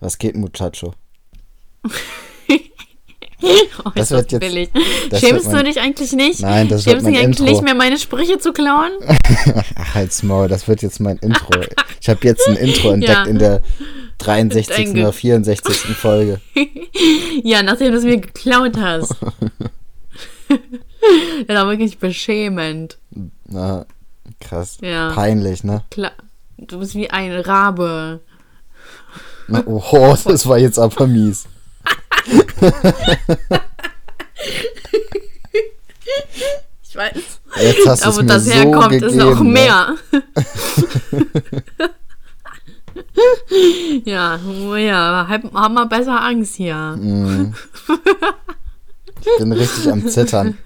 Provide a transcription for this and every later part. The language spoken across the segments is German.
Was geht, Muchacho? oh, das wird jetzt, billig. Das Schämst mein, du dich eigentlich nicht? Nein, das Schämst wird mein du dich eigentlich nicht mehr, meine Sprüche zu klauen? Ach, halt's Maul, das wird jetzt mein Intro. Ich habe jetzt ein Intro entdeckt ja. in der 63. oder 64. Folge. ja, nachdem du es mir geklaut hast. ja, war wirklich beschämend. Na, krass. Ja. Peinlich, ne? Klar. Du bist wie ein Rabe. Na, oh, das war jetzt aber mies. ich weiß. Jetzt hast Aber mir das so herkommt, gegeben, ist noch ne? mehr. ja, oh ja, haben wir besser Angst hier. Mm. Ich bin richtig am Zittern.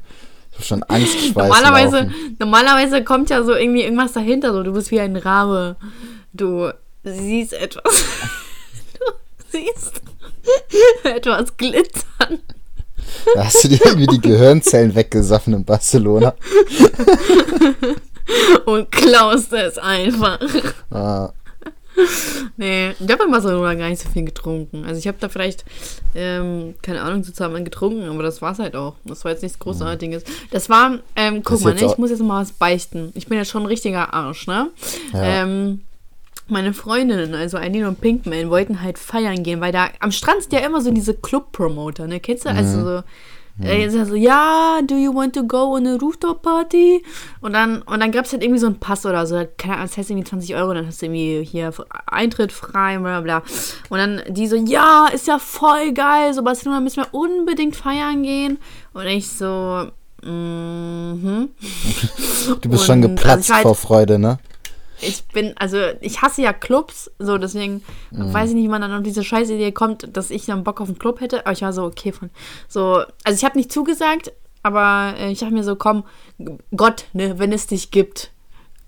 Ich habe schon Angstschweiß. Normalerweise, normalerweise kommt ja so irgendwie irgendwas dahinter. So, du bist wie ein Rabe. Du siehst etwas. Du siehst etwas glitzern. Da hast du dir irgendwie die Gehirnzellen weggesoffen in Barcelona. Und klaust es einfach. Ah, Nee, ich habe in Barcelona gar nicht so viel getrunken. Also ich habe da vielleicht, ähm, keine Ahnung, zusammen getrunken, aber das war es halt auch. Das war jetzt nichts Großartiges. Das war, ähm, guck Das mal, ne, ich muss jetzt mal was beichten. Ich bin ja schon ein richtiger Arsch, ne? Ja. Ähm, meine Freundinnen, also Eileen und Pinkman, wollten halt feiern gehen, weil da am Strand sind ja immer so diese Club-Promoter, ne? Kennst du? Mhm. Also so, äh, ist ja do you want to go on a rooftop party? Und dann, und dann gab es halt irgendwie so einen Pass oder so, keine Ahnung, das heißt irgendwie 20 Euro, dann hast du irgendwie hier Eintritt frei, bla bla. Und dann die so, ja, ist ja voll geil, so Barcelona müssen wir unbedingt feiern gehen. Und ich so, mhm. du bist schon Und, geplatzt also ich war halt- vor Freude, ne? Ich bin, also ich hasse ja Clubs, so deswegen weiß ich nicht, wie man dann auf diese scheiß Idee kommt, dass ich dann Bock auf einen Club hätte. Aber ich war so, okay, von so, also ich habe nicht zugesagt, aber äh, ich dachte mir so, komm, Gott, ne, wenn es dich gibt,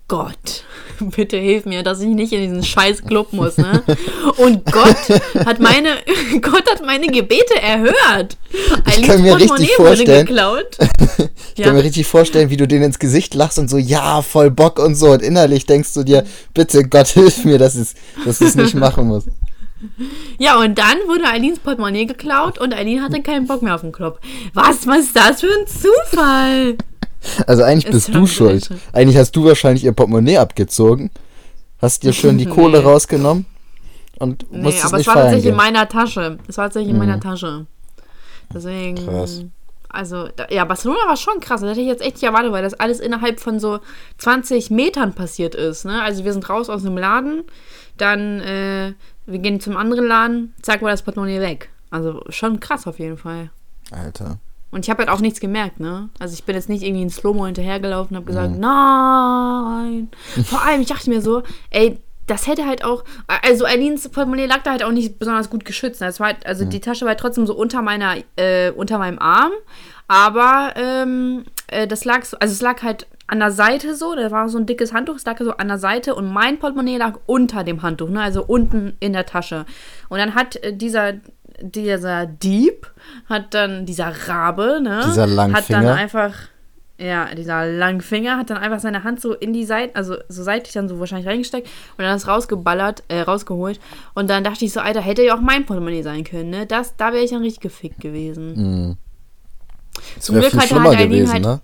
Gott, bitte hilf mir, dass ich nicht in diesen scheiß Club muss, ne? Und Gott hat meine, Gott hat meine Gebete erhört. Ich kann mir richtig vorstellen- geklaut. Ich Ja. kann mir richtig vorstellen, wie du denen ins Gesicht lachst und so, ja, voll Bock und so. Und innerlich denkst du dir, bitte Gott hilf mir, dass ich es nicht machen muss. Ja, und dann wurde Eileens Portemonnaie geklaut und Eileen hatte keinen Bock mehr auf den Club. Was, was ist das für ein Zufall? Also eigentlich Ist bist du schuld. blöd. Eigentlich hast du wahrscheinlich ihr Portemonnaie abgezogen, hast dir schön die Kohle Nee. rausgenommen und Nee, musstest aber es nicht war feiern tatsächlich in meiner Tasche. Es war tatsächlich in meiner Tasche. Deswegen. Krass. Also, da, ja, Barcelona war schon krass. Das hätte ich jetzt echt nicht erwartet, weil das alles innerhalb von so 20 Metern passiert ist. Ne? Also, wir sind raus aus dem Laden, dann, äh, wir gehen zum anderen Laden, zack, war das Portemonnaie weg. Also, schon krass auf jeden Fall. Alter. Und ich habe halt auch nichts gemerkt, ne? Also ich bin jetzt nicht irgendwie in Slow-Mo hinterhergelaufen und habe gesagt, Mhm. nein. Vor allem, ich dachte mir so, ey, das hätte halt auch, also Eileens Portemonnaie lag da halt auch nicht besonders gut geschützt. Das war halt, also die Tasche war halt trotzdem so unter meiner, äh, unter meinem Arm, aber ähm, äh, das lag so, also es lag halt an der Seite so, da war so ein dickes Handtuch, es lag so an der Seite und mein Portemonnaie lag unter dem Handtuch, ne? Also unten in der Tasche. Und dann hat äh, dieser dieser Dieb hat dann dieser Rabe, ne? Dieser hat dann Langfinger. einfach ja, dieser Langfinger hat dann einfach seine Hand so in die Seite, also so seitlich dann so wahrscheinlich reingesteckt und dann das rausgeballert, äh, rausgeholt. Und dann dachte ich so, Alter, hätte ja auch mein Portemonnaie sein können, ne? Das, da wäre ich dann richtig gefickt gewesen. Mhm. Das Zum wäre Glück viel hatte schlimmer gewesen, halt- ne?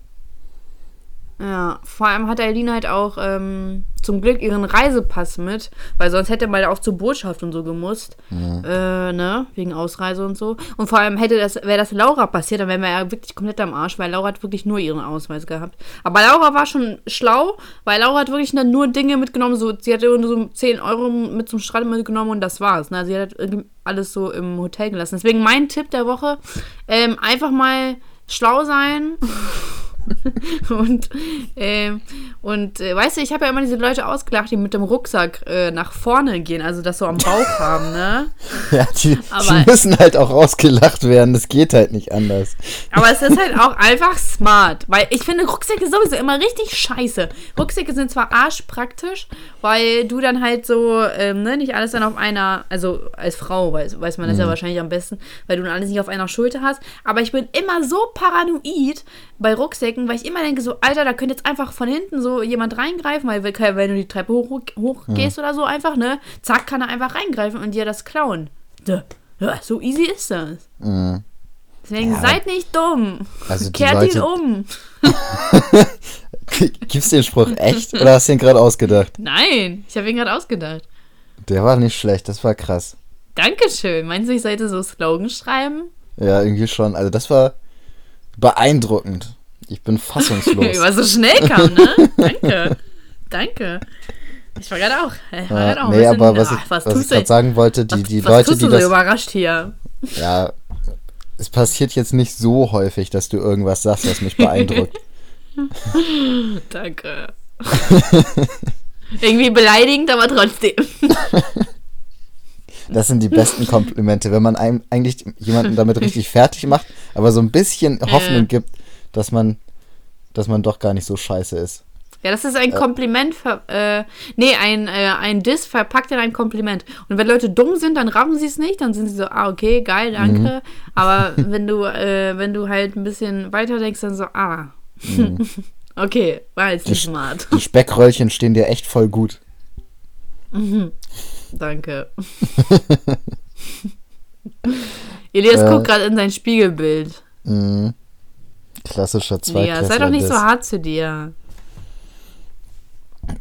Ja, vor allem hat Eileen halt auch ähm, zum Glück ihren Reisepass mit, weil sonst hätte man ja auch zur Botschaft und so gemusst, äh, ne, wegen Ausreise und so. Und vor allem hätte das, wäre das Laura passiert, dann wären wir ja wirklich komplett am Arsch, weil Laura hat wirklich nur ihren Ausweis gehabt. Aber Laura war schon schlau, weil Laura hat wirklich dann nur Dinge mitgenommen, so, sie hatte nur so 10 Euro mit zum Strand mitgenommen und das war's. Ne? Sie hat irgendwie alles so im Hotel gelassen. Deswegen mein Tipp der Woche, ähm, einfach mal schlau sein. und ähm, und äh, weißt du, ich habe ja immer diese Leute ausgelacht, die mit dem Rucksack äh, nach vorne gehen, also das so am Bauch haben, ne? Ja, die, Aber- die müssen halt auch ausgelacht werden. Das geht halt nicht anders. Aber es ist halt auch einfach smart, weil ich finde Rucksäcke sowieso immer richtig scheiße. Rucksäcke sind zwar arschpraktisch, weil du dann halt so, ähm, ne, nicht alles dann auf einer, also als Frau weiß, weiß man das ja wahrscheinlich am besten, weil du dann alles nicht auf einer Schulter hast. Aber ich bin immer so paranoid bei Rucksäcken, weil ich immer denke so, Alter, da könnte jetzt einfach von hinten so jemand reingreifen, weil wenn du die Treppe hoch, hoch gehst oder so einfach, ne, zack, kann er einfach reingreifen und dir das klauen. So, easy ist das. Mhm. Deswegen Ja. seid nicht dumm. Also Kehrt ihn Leute- um. Gibt's den Spruch echt oder hast du ihn gerade ausgedacht? Nein, ich habe ihn gerade ausgedacht. Der war nicht schlecht, das war krass. Dankeschön. Meinst du, ich sollte so Slogans schreiben? Ja, irgendwie schon. Also das war beeindruckend. Ich bin fassungslos. Was so schnell kam, ne? Danke. Danke. Ich war gerade auch. Ich war Ja, auch nee, bisschen- aber was Ah, ich, was ich gerade sagen wollte, die, was, die was Leute, tust die du so das. überrascht hier? Ja, es passiert jetzt nicht so häufig, dass du irgendwas sagst, was mich beeindruckt. Danke. Irgendwie beleidigend, aber trotzdem. Das sind die besten Komplimente, wenn man einem eigentlich jemanden damit richtig fertig macht, aber so ein bisschen Hoffnung gibt, dass man, dass man doch gar nicht so scheiße ist. Ja, das ist ein Kompliment. Ver äh, nee, ein, äh, ein Diss verpackt in ein Kompliment. Und wenn Leute dumm sind, dann raffen sie es nicht. Dann sind sie so, ah, okay, geil, danke. Mhm. Aber wenn du, äh, wenn du halt ein bisschen weiter denkst, dann so, ah. okay, war jetzt nicht smart. Die Speckröllchen stehen dir echt voll gut. Danke. Elias Äh. guckt gerade in sein Spiegelbild. Mhm. Klassischer Ja, Zweiklässler. sei doch nicht so hart zu dir.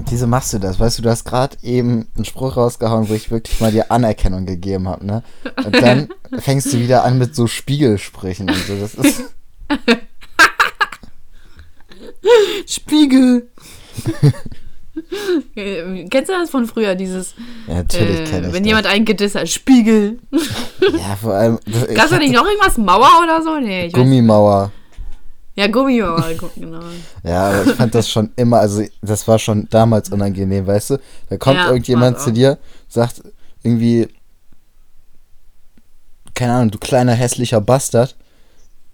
Wieso machst du das? Weißt du, du hast gerade eben einen Spruch rausgehauen, wo ich wirklich mal dir Anerkennung gegeben habe, ne? Und dann fängst du wieder an mit so Spiegelsprüchen und so. Das ist. Spiegel. Kennst du das von früher, dieses, Ja, natürlich äh, kenn ich wenn das. jemand einen gedisst hat, Spiegel. Ja, vor allem. ich Gab's da nicht noch irgendwas? Mauer oder so? Nee. Gummimauer. Ja, Gummimauer, gu- genau. Ja, aber ich fand das schon immer, also das war schon damals unangenehm, weißt du? Da kommt Ja, irgendjemand zu dir, sagt irgendwie, keine Ahnung, du kleiner hässlicher Bastard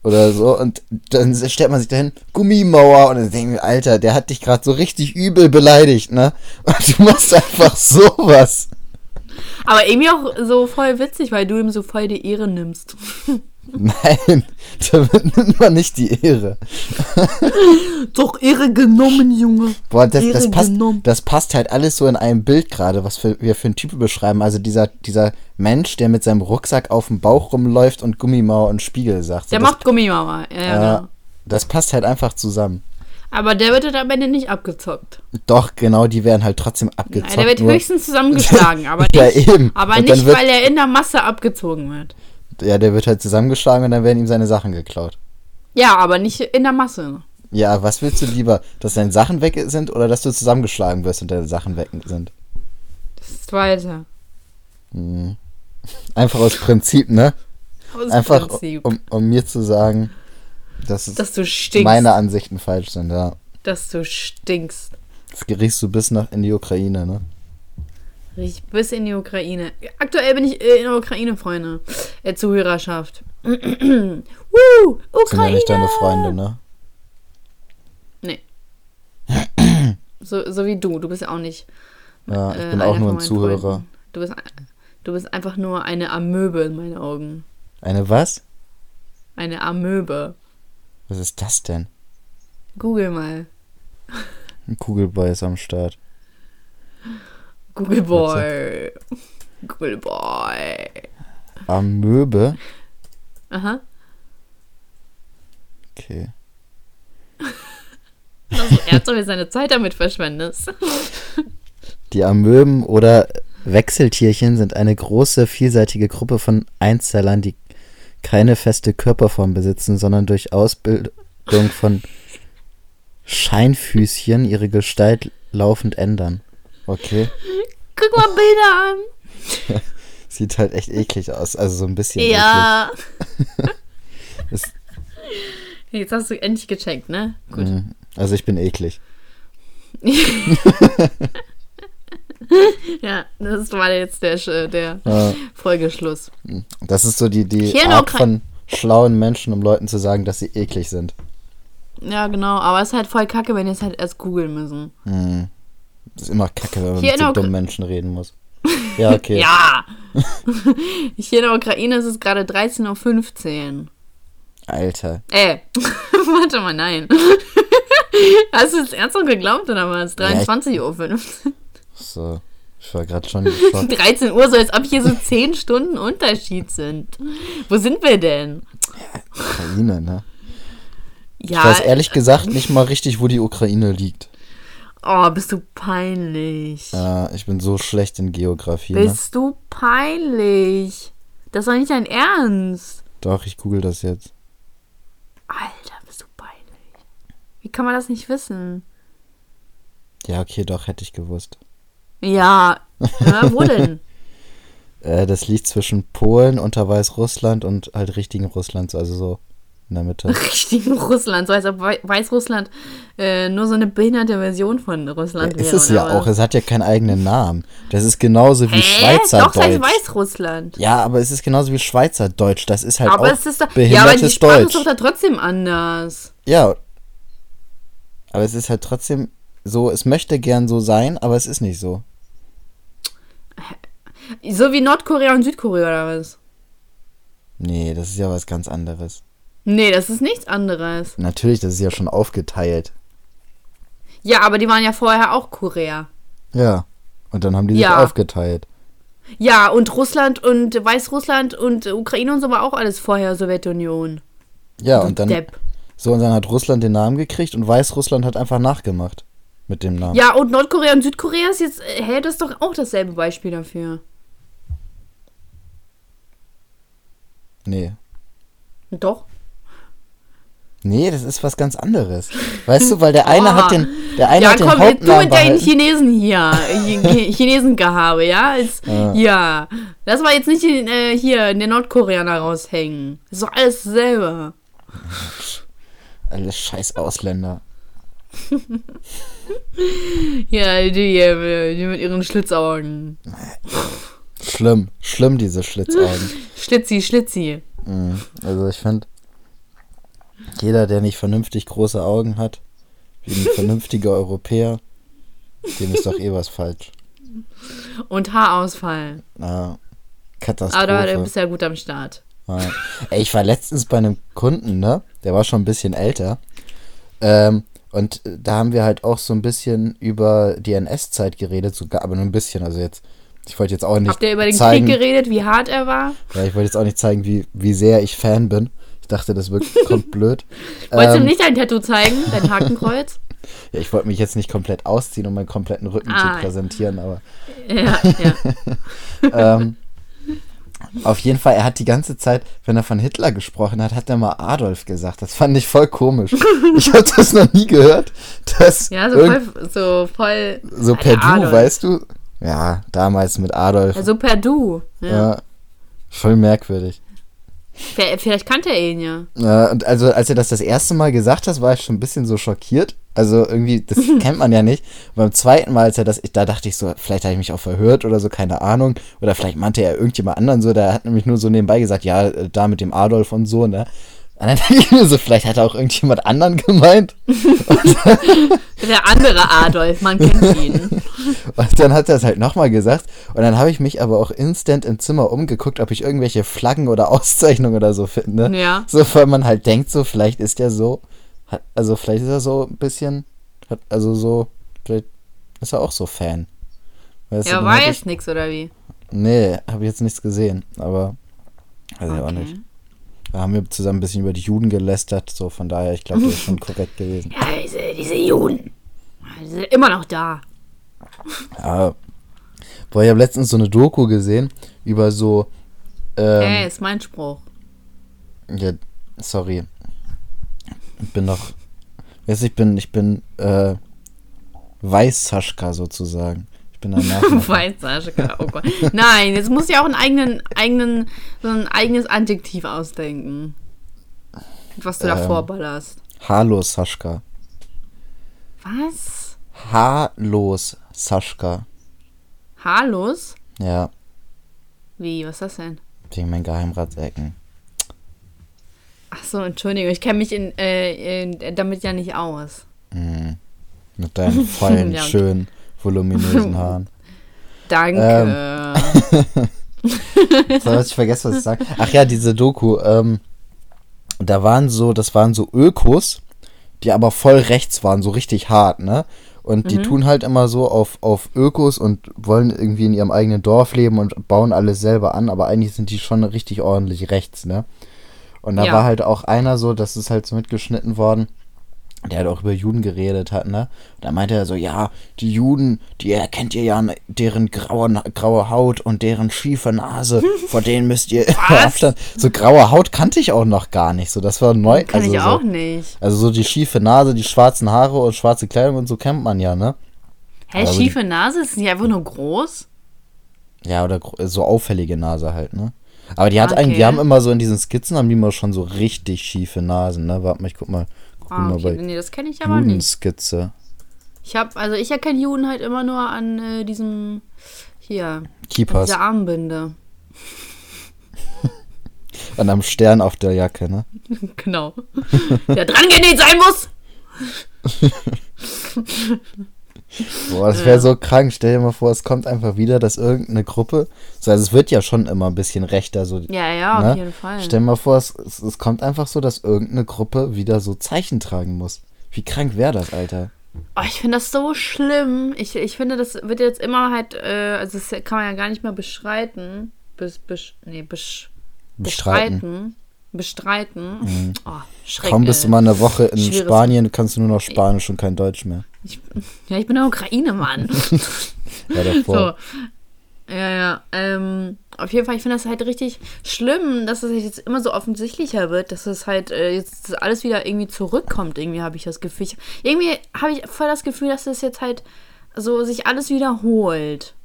oder so und dann stellt man sich dahin, Gummimauer und dann denken wir, Alter, der hat dich gerade so richtig übel beleidigt, ne? Und du machst einfach sowas. Aber irgendwie auch so voll witzig, weil du ihm so voll die Ehre nimmst. Nein, damit nimmt man nicht die Ehre. Doch Ehre genommen, Junge. Boah, das, das, Ehre passt, genommen. das passt halt alles so in einem Bild gerade, was für, wir für einen Typen beschreiben. Also dieser, dieser Mensch, der mit seinem Rucksack auf dem Bauch rumläuft und Gummimauer und Spiegel sagt. So, Der das, macht Gummimauer. Ja, ja, äh, genau. das passt halt einfach zusammen. Aber der wird halt am Ende nicht abgezockt. Doch, genau, die werden halt trotzdem Nein, abgezockt. der wird höchstens zusammengeschlagen, aber Ja, nicht, eben. aber Und nicht weil er in der Masse abgezogen wird. Ja, der wird halt zusammengeschlagen und dann werden ihm seine Sachen geklaut. Ja, aber nicht in der Masse. Ja, was willst du lieber? Dass deine Sachen weg sind oder dass du zusammengeschlagen wirst und deine Sachen weg sind? Das zweite. Mhm. Einfach aus Prinzip, ne? Aus Einfach, Prinzip. um, um mir zu sagen, dass dass du stinkst. meine Ansichten falsch sind, ja. dass du stinkst. Das riechst du bis nach in die Ukraine, ne? Riech bis in die Ukraine. Aktuell bin ich äh, in der Ukraine, Freunde. Äh, Zuhörerschaft. Woo, Sind Ukraine! ja nicht deine Freunde, ne? Nee. so, so wie du. Du bist ja auch nicht. Ja, ich äh, bin auch nur ein Zuhörer. Freunden. Du bist, du bist einfach nur eine Amöbe in meinen Augen. Eine was? Eine Amöbe. Was ist das denn? Google mal. Ein Kugelboy ist am Start. Google Boy. Google Boy. Amöbe? Aha. Okay. Also, ernsthaft, wenn du seine Zeit damit verschwendest. Die Amöben oder Wechseltierchen sind eine große, vielseitige Gruppe von Einzellern, die keine feste Körperform besitzen, sondern durch Ausbildung von Scheinfüßchen ihre Gestalt laufend ändern. Okay. Guck mal Bilder an. Sieht halt echt eklig aus. Also so ein bisschen Ja. Jetzt hast du endlich gecheckt, ne? Gut. Mhm. Also ich bin eklig. Ja, das war jetzt der, Sch- der Ja. Folgeschluss. Das ist so die, die Hier Art von schlauen Menschen, um Leuten zu sagen, dass sie eklig sind. Ja, genau. Aber es ist halt voll kacke, wenn wir es halt erst googeln müssen. Mhm. Das ist immer kacke, wenn man Hier mit so dummen Menschen reden muss. Ja, okay. Ja! Hier in der Ukraine ist es gerade 13.15 Uhr. Alter. Äh, warte mal, nein. Hast du es ernsthaft geglaubt oder was? Ja, ich- 23.15 Uhr. So. Ich war gerade schon geschockt. 13 Uhr, so als ob hier so 10 Stunden Unterschied sind. Wo sind wir denn? Ukraine, ne? Ja, Ich weiß ehrlich gesagt nicht mal richtig, wo die Ukraine liegt. Oh, bist du peinlich. Ja, ich bin so schlecht in Geografie, ne? Bist du peinlich? Das doch nicht dein Ernst. Doch, ich google das jetzt. Alter, bist du peinlich. Wie kann man das nicht wissen? Ja, okay, doch, hätte ich gewusst. Ja, ja wo denn? Äh, das liegt zwischen Polen, unter Weißrussland und halt richtigen Russland, also so in der Mitte. Richtigen Russland, so als ob Wei- Weißrussland äh, nur so eine behinderte Version von Russland Ja, wäre. ist es ja auch, es hat ja keinen eigenen Namen. Das ist genauso wie Hä? Doch, das heißt Schweizerdeutsch. Weißrussland. Ja, aber es ist genauso wie Schweizerdeutsch. Das ist halt aber auch es ist doch, ja, aber die Sprache Deutsch. ist doch da trotzdem anders. Ja. Aber es ist halt trotzdem so, es möchte gern so sein, aber es ist nicht so. So wie Nordkorea und Südkorea oder was? Nee, das ist ja was ganz anderes. Nee, das ist nichts anderes. Natürlich, das ist ja schon aufgeteilt. Ja, aber die waren ja vorher auch Korea. Ja. Und dann haben die Ja. sich aufgeteilt. Ja, und Russland und Weißrussland und Ukraine und so war auch alles vorher Sowjetunion. Ja, Du und dann Depp. so und dann hat Russland den Namen gekriegt und Weißrussland hat einfach nachgemacht mit dem Namen. Ja, und Nordkorea und Südkorea ist jetzt, äh, hä, das ist doch auch dasselbe Beispiel dafür. Nee. Doch. Nee, das ist was ganz anderes. Weißt du, weil der eine hat den der eine ja, hat den komm, du Hauptnamen mit deinen. Chinesen hier. Ch- Chinesengehabe, ja? Als, Ja. ja. Lass mal jetzt nicht in, äh, hier in den Nordkoreaner raushängen. Das ist doch alles selber. Alles scheiß Ausländer. Ja, die, äh, die mit ihren Schlitzaugen. Schlimm, schlimm diese Schlitzaugen. Schlitzi, Schlitzi. Mhm. Also ich finde, jeder, der nicht vernünftig große Augen hat, wie ein vernünftiger Europäer, dem ist doch eh was falsch. Und Haarausfall. Aber da Katastrophe. bist du ja gut am Start. Ja. Ey, ich war letztens bei einem Kunden, ne? Der war schon ein bisschen älter. Ähm, und äh, da haben wir halt auch so ein bisschen über die NS-Zeit geredet, sogar, aber nur ein bisschen. Also jetzt, ich wollte jetzt auch nicht Habt ihr über den zeigen, Krieg geredet, wie hart er war? ja, ich wollte jetzt auch nicht zeigen, wie, wie sehr ich Fan bin. Ich dachte, das wird, kommt blöd. Wolltest du Ähm, ihm nicht dein Tattoo zeigen? Dein Hakenkreuz? Ja, ich wollte mich jetzt nicht komplett ausziehen, um meinen kompletten Rücken Ah. zu präsentieren, aber ja, ja. ähm, auf jeden Fall, er hat die ganze Zeit, wenn er von Hitler gesprochen hat, hat er mal Adolf gesagt. Das fand ich voll komisch. ich habe das noch nie gehört, dass Ja, so voll, so voll. so per Du, Adolf. weißt du? Ja, damals mit Adolf. Ja, so per Du. Ja. ja, voll merkwürdig. Vielleicht kannte er ihn ja. Ja, und also, als er das das erste Mal gesagt hat, war ich schon ein bisschen so schockiert. Also irgendwie, das kennt man ja nicht. Und beim zweiten Mal, als er das, da dachte ich so, vielleicht habe ich mich auch verhört oder so, keine Ahnung. Oder vielleicht meinte er irgendjemand anderen so, der hat nämlich nur so nebenbei gesagt, ja, äh, da mit dem Adolf und so, ne? Und dann denke ich mir so, vielleicht hat er auch irgendjemand anderen gemeint. Der andere Adolf, man kennt ihn. Und dann hat er es halt nochmal gesagt. Und dann habe ich mich aber auch instant im Zimmer umgeguckt, ob ich irgendwelche Flaggen oder Auszeichnungen oder so finde. Ja. So, weil man halt denkt, so, vielleicht ist er so, hat, also vielleicht ist er so ein bisschen, hat, also so, vielleicht ist er auch so Fan. Weißt Ja, dann war jetzt nix, oder wie? Nee, habe ich jetzt nichts gesehen, aber weiß ich auch Okay. nicht. Da haben wir zusammen ein bisschen über die Juden gelästert, so von daher, ich glaube, das ist schon korrekt gewesen. Ja, diese, diese Juden. Die sind immer noch da. Ja. Boah, ich habe letztens so eine Doku gesehen über so, ähm, Hey, ist mein Spruch. Ja, sorry. Ich bin noch. Weißt du, ich bin, ich bin, äh, Weiß-Saschka sozusagen. Ich bin ein. Weißaschka, oh Gott. Nein, jetzt du ja auch einen eigenen, eigenen, so ein eigenes Adjektiv ausdenken. Was du da Ähm. vorballerst. Haarlos Saschka. Was? Haarlos Saschka. Haarlos? Ja, Wie, was ist das denn? wegen meinen Geheimratsecken. Ach so, Entschuldigung, ich kenne mich in, äh, in, damit ja nicht aus. Mhm. Mit deinen vollen, Ja, okay. schönen, voluminösen Haaren. Danke. So, jetzt ich vergessen, was ich sage. Ach ja, diese Doku, ähm, da waren so, das waren so Ökos, die aber voll rechts waren, so richtig hart, ne? Und die tun halt immer so auf, auf Ökos und wollen irgendwie in ihrem eigenen Dorf leben und bauen alles selber an, aber eigentlich sind die schon richtig ordentlich rechts, ne? Und da Ja. war halt auch einer so, das ist halt so mitgeschnitten worden, der halt auch über Juden geredet hat, ne? Da meinte er so, ja, die Juden, die erkennt ihr ja an deren graue, graue Haut und deren schiefe Nase, vor denen müsst ihr Abstand. So graue Haut kannte ich auch noch gar nicht, so das war neu. Kann also ich so, auch nicht. Also so die schiefe Nase, die schwarzen Haare und schwarze Kleidung und so kennt man ja, ne? Hä, Aber schiefe Nase? Ist nicht einfach nur groß? Ja, oder so auffällige Nase halt, ne? Aber die hat Okay. eigentlich, die haben immer so in diesen Skizzen haben die immer schon so richtig schiefe Nasen, ne? Warte mal, ich guck mal, Ah, mal okay. bei Nee, das kenne ich aber nicht. Judenskizze. Ich habe, also ich erkenne Juden halt immer nur an äh, diesem hier, an Keepers. dieser Armbinde. An einem Stern auf der Jacke, ne? genau. Der dran genäht sein muss. Boah, das wäre so krank. Stell dir mal vor, es kommt einfach wieder, dass irgendeine Gruppe, so, also es wird ja schon immer ein bisschen rechter, so. Ja, ja, auf ne? jeden Fall. Stell dir mal vor, es, es, es kommt einfach so, dass irgendeine Gruppe wieder so Zeichen tragen muss. Wie krank wäre das, Alter? Oh, ich finde das so schlimm. Ich, ich finde, das wird jetzt immer halt, äh, also das kann man ja gar nicht mehr beschreiten. Bis, bis, nee, besch, Bestreiten. bestreiten. Bestreiten. Oh, schrecklich. Kaum bist du mal eine Woche in schweres- Spanien, kannst du nur noch Spanisch und kein Deutsch mehr. Ich, ja, ich bin der Ukraine-Mann. Ja, davor. So. Ja, ja. Ähm, auf jeden Fall, ich finde das halt richtig schlimm, dass es jetzt immer so offensichtlicher wird, dass es halt äh, jetzt alles wieder irgendwie zurückkommt. Irgendwie habe ich das Gefühl. Ich, irgendwie habe ich voll das Gefühl, dass es jetzt halt so sich alles wiederholt.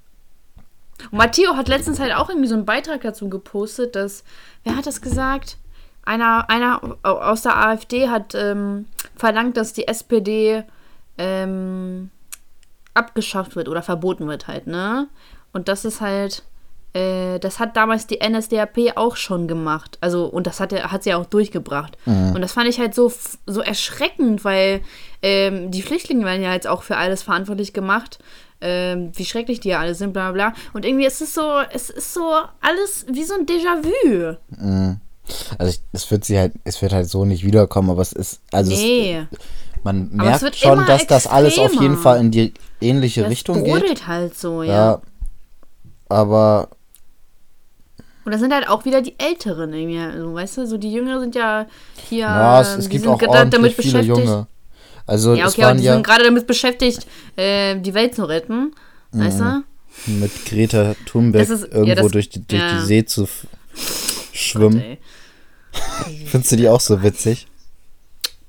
Und Matteo hat letztens halt auch irgendwie so einen Beitrag dazu gepostet, dass, wer hat das gesagt? Einer, einer aus der AfD hat ähm, verlangt, dass die SPD ähm, abgeschafft wird oder verboten wird halt, ne? Und das ist halt, äh, das hat damals die NSDAP auch schon gemacht. Also, und das hat, er- hat sie auch durchgebracht. Und das fand ich halt so, so erschreckend, weil ähm, die Flüchtlinge werden ja jetzt auch für alles verantwortlich gemacht. Ähm, wie schrecklich die ja alle sind, bla bla bla. Und irgendwie ist es so, es ist so alles wie so ein Déjà-vu. Also ich, es wird sie halt, es wird halt so nicht wiederkommen, aber es ist, also es, Nee. Man Aber es merkt schon, dass das alles auf extremer. jeden Fall in die ähnliche Das Richtung geht. halt so, ja. Ja. Aber Und das sind halt auch wieder die Älteren irgendwie, also, weißt du, so die Jüngeren sind ja hier. ja, es, es gibt auch gerade ordentlich viele Junge. Also Ja, es okay, aber waren die ja sind gerade damit beschäftigt, äh, die Welt zu retten. Weißt du? mit Greta Thunberg ist- ja, irgendwo das- durch, die, durch ja. die See zu schwimmen. Findest du die auch so witzig?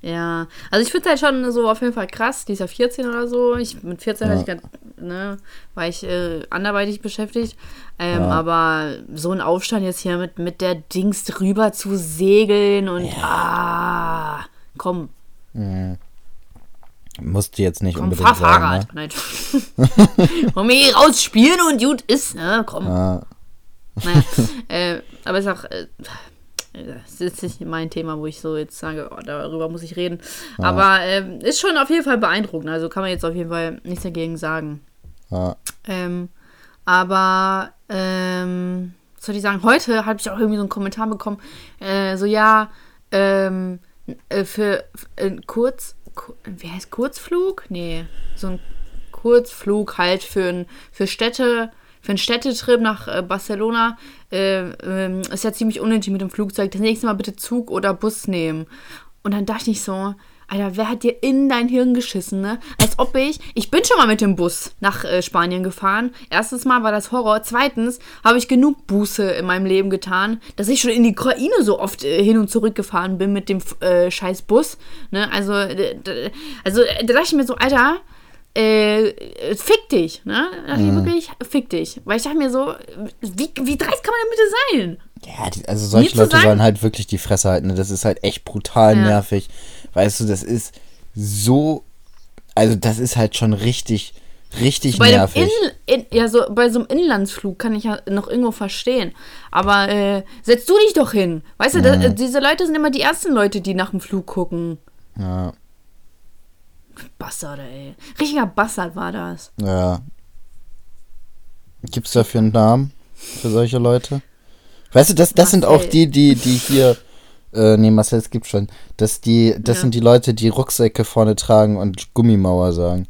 Ja, also ich finde halt schon so auf jeden Fall krass. Die ist ja 14 oder so. Ich, mit 14 Ja. hatte ich grad, ne, war ich äh, anderweitig beschäftigt. Ähm, Ja. Aber so ein Aufstand jetzt hier mit, mit der Dings drüber zu segeln und ah, komm, Musste jetzt nicht komm, unbedingt fahr sein, Fahrrad. Nein. komm hier raus spielen und gut ist, ne? Komm. ne? Ja. Naja, äh, aber ist auch, äh, das ist nicht mein Thema, wo ich so jetzt sage, oh, darüber muss ich reden. Aber ähm, ist schon auf jeden Fall beeindruckend. Also kann man jetzt auf jeden Fall nichts dagegen sagen. Ja. Ähm, aber, ähm, was soll ich sagen, heute habe ich auch irgendwie so einen Kommentar bekommen, äh, so ja, ähm, äh, für, für äh, kurz, ku- wie heißt Kurzflug? Nee, so ein Kurzflug halt für, für Städte, für einen Städtetrip nach äh, Barcelona äh, ähm, ist ja ziemlich unnötig mit dem Flugzeug. Das nächste Mal bitte Zug oder Bus nehmen. Und dann dachte ich so, Alter, wer hat dir in dein Hirn geschissen, ne? Als ob ich, ich bin schon mal mit dem Bus nach äh, Spanien gefahren. Erstens mal war das Horror. Zweitens habe ich genug Buße in meinem Leben getan, dass ich schon in die Ukraine so oft äh, hin und zurück gefahren bin mit dem äh, scheiß Bus. Ne? Also, äh, also äh, da dachte ich mir so, Alter, äh, fick dich, ne? Da dachte ich wirklich, fick dich. Weil ich dachte mir so, wie, wie dreist kann man denn bitte sein? Ja, die, also solche Leute sagen? sollen halt wirklich die Fresse halten. Ne? Das ist halt echt brutal Ja. nervig. Weißt du, das ist so. Also, das ist halt schon richtig, richtig Bei nervig. in, in, ja, so bei so einem Inlandsflug kann ich ja noch irgendwo verstehen. Aber äh, setz du dich doch hin. Weißt du, da, äh, diese Leute sind immer die ersten Leute, die nach dem Flug gucken. Ja, Bastard, ey. Richtiger Bastard war das. ja. Gibt's dafür einen Namen für solche Leute? Weißt du, das, das sind auch die, die, die hier. Äh, nee, Marcel, es gibt schon. Das, die, das Ja. sind die Leute, die Rucksäcke vorne tragen und Gummimauer sagen.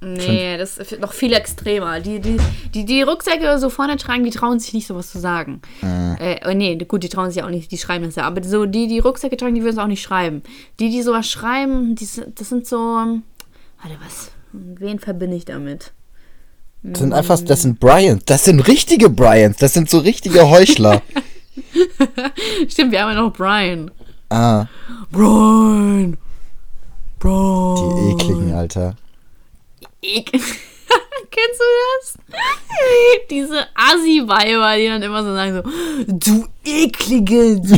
Nee, das ist noch viel extremer. Die, die, die, die Rucksäcke so vorne tragen, die trauen sich nicht sowas zu sagen. Äh, oh, nee, gut, die trauen sich auch nicht, die schreiben das ja. Aber so die, die Rucksäcke tragen, die würden es auch nicht schreiben. Die, die sowas schreiben, die, sind- das sind so. Warte, was? Wen verbinde ich damit? Das sind einfach, das sind Bryans. Das sind richtige Bryans. Das sind so richtige Heuchler. Stimmt, wir haben ja noch Brian. ah, Brian! die Brian! ekligen, Alter. Ek Kennst du das? Diese Assi-Weiber, die dann immer so sagen so, du eklige, du,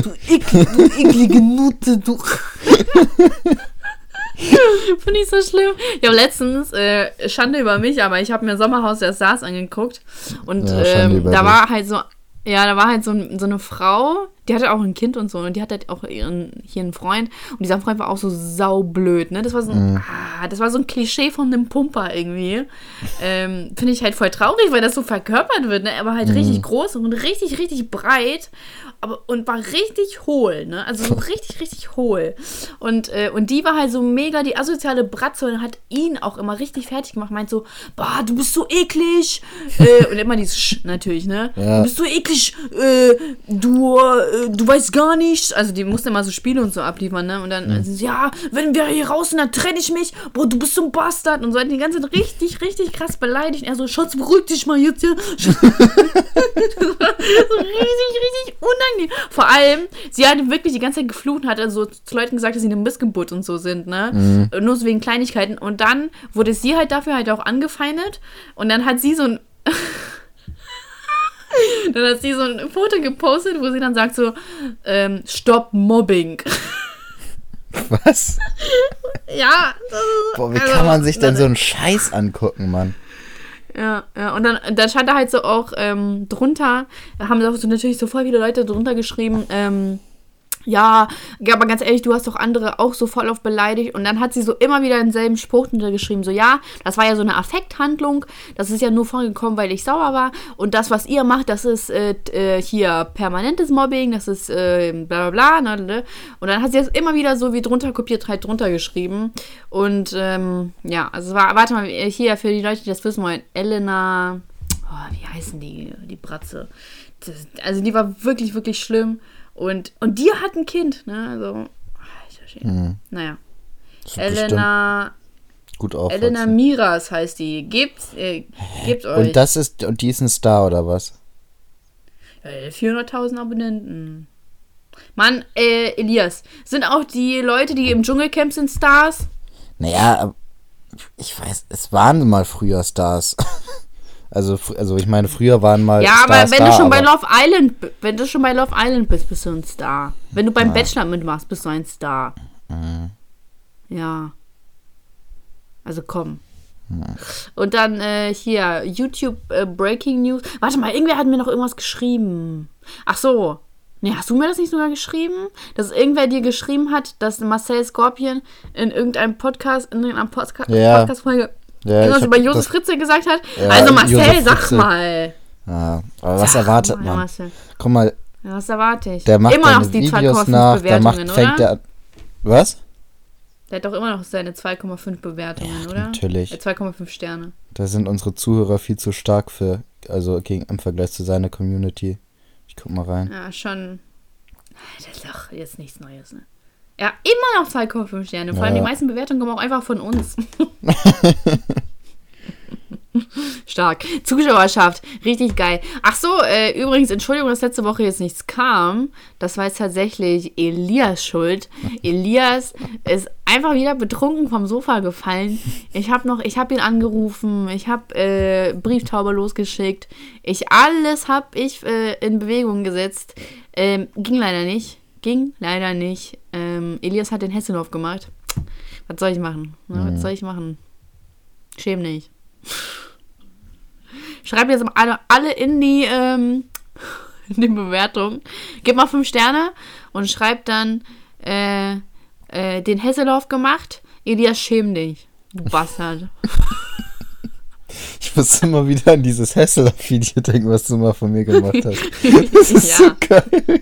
du, eklige, du eklige Nutte, du. Finde ich so schlimm. Ich habe letztens, äh, Schande über mich, aber ich habe mir Sommerhaus der Stars angeguckt und Ja, ähm, da war halt so, ja, da war halt so, ein- so eine Frau, die hatte auch ein Kind und so und die hatte halt auch ihren, hier einen Freund und dieser Freund war auch so saublöd, ne? Das war so ein, Mhm. ah, das war so ein Klischee von einem Pumper irgendwie. Ähm, Finde ich halt voll traurig, weil das so verkörpert wird, ne? Er war halt Mhm. richtig groß und richtig, richtig breit aber, und war richtig hohl, ne? Also so richtig, richtig hohl. Und, äh, und die war halt so mega die asoziale Bratze und hat ihn auch immer richtig fertig gemacht. Meint so, bah, du bist so eklig. äh, und immer dieses Sch natürlich, ne? Ja. Du bist so eklig. Äh, du, äh, du weißt gar nichts. Also die musste immer so Spiele und so abliefern, ne? Und dann, also, ja, wenn wir hier raus sind, dann trenne ich mich. Boah, du bist so ein Bastard. Und so hat die ganze Zeit richtig, richtig krass beleidigt. Und er so, Schatz, beruhig dich mal jetzt, ja. so richtig, richtig unangenehm. Vor allem, sie hat wirklich die ganze Zeit geflucht und hat also zu Leuten gesagt, dass sie eine Missgeburt und so sind, ne? Nur so wegen Kleinigkeiten. Und dann wurde sie halt dafür halt auch angefeindet. Und dann hat sie so ein. dann hat sie so ein Foto gepostet, wo sie dann sagt so, ähm, Stop Mobbing. Was? ja. Boah, wie also, kann man sich denn so einen Scheiß angucken, Mann? Ja, und dann, dann stand da halt so auch ähm, drunter, haben auch so natürlich so voll viele Leute drunter geschrieben, ähm, ja, aber ganz ehrlich, du hast doch andere auch so voll auf beleidigt. Und dann hat sie so immer wieder denselben Spruch drunter geschrieben, so, ja, das war ja so eine Affekthandlung, das ist ja nur vorgekommen, weil ich sauer war. Und das, was ihr macht, das ist äh, äh, hier permanentes Mobbing, das ist äh, bla bla bla. Ne, ne. Und dann hat sie das immer wieder so wie drunter kopiert, halt drunter geschrieben. Und ähm, ja, also war, warte mal, hier für die Leute, die das wissen wollen, Elena, oh, wie heißen die, die Bratze? Das, also die war wirklich, wirklich schlimm. Und, und die hat ein Kind, ne? Also, alter Schwede. Naja. Das wird bestimmt Elena, gut Elena aufwachsen. Miras heißt die. Gebt, äh, gebt euch. Und das ist, und die ist ein Star, oder was? Äh, 400.000 Abonnenten. Mann, äh, Elias, sind auch die Leute, die im Dschungelcamp sind, Stars? Naja, ich weiß, es waren mal früher Stars. Also, also ich meine, früher waren mal Ja, Stars aber wenn da, du schon bei Love Island, wenn du schon bei Love Island bist, bist du ein Star. Wenn du beim Bachelor mitmachst, bist du ein Star. Mhm. Ja. Also komm. Und dann äh, hier, YouTube äh, Breaking News. Warte mal, irgendwer hat mir noch irgendwas geschrieben. Ach so. Nee, hast du mir das nicht sogar geschrieben? Dass irgendwer dir geschrieben hat, dass Marcel Scorpion in irgendeinem Podcast, in irgendeiner Podca Ja. Podcast-Folge Ja, irgendwas über Josef Fritze gesagt hat? Ja, also Marcel, sag mal. Ja, aber was Sag erwartet mal, man? Marcel. Guck mal, Ja, was erwarte ich? der macht immer noch die Videos 2,5 nach, der macht, fängt oder? der an. Was? Der hat doch immer noch seine 2,5 Bewertungen, oder? natürlich. Äh, 2,5 Sterne. Da sind unsere Zuhörer viel zu stark für, also gegen, im Vergleich zu seiner Community. Ich guck mal rein. Ja, schon. Das ist doch jetzt nichts Neues, ne? Ja, immer noch 2,5 Sterne. Vor allem Ja. die meisten Bewertungen kommen auch einfach von uns. Stark. Zuschauerschaft. Richtig geil. Ach so, äh, übrigens, Entschuldigung, dass letzte Woche jetzt nichts kam. Das war jetzt tatsächlich Elias Schuld. Elias ist einfach wieder betrunken vom Sofa gefallen. Ich habe noch, ich habe ihn angerufen. Ich habe äh, Brieftaube losgeschickt. Ich, alles habe ich äh, in Bewegung gesetzt. Ähm, ging leider nicht. Ging leider nicht. Ähm, Elias hat den Hessenhof gemacht. Was soll ich machen? Ne? Was soll ich machen? Schäm nicht. Schreibt jetzt mal alle, alle in die, ähm, in die Bewertung. Gebt mal fünf Sterne und schreibt dann äh, äh, den Hesselhoff gemacht. Elias, schäm dich. Du Bastard. Ich muss immer wieder an dieses Hessler-Video denken, was du mal von mir gemacht hast. Das ist so geil.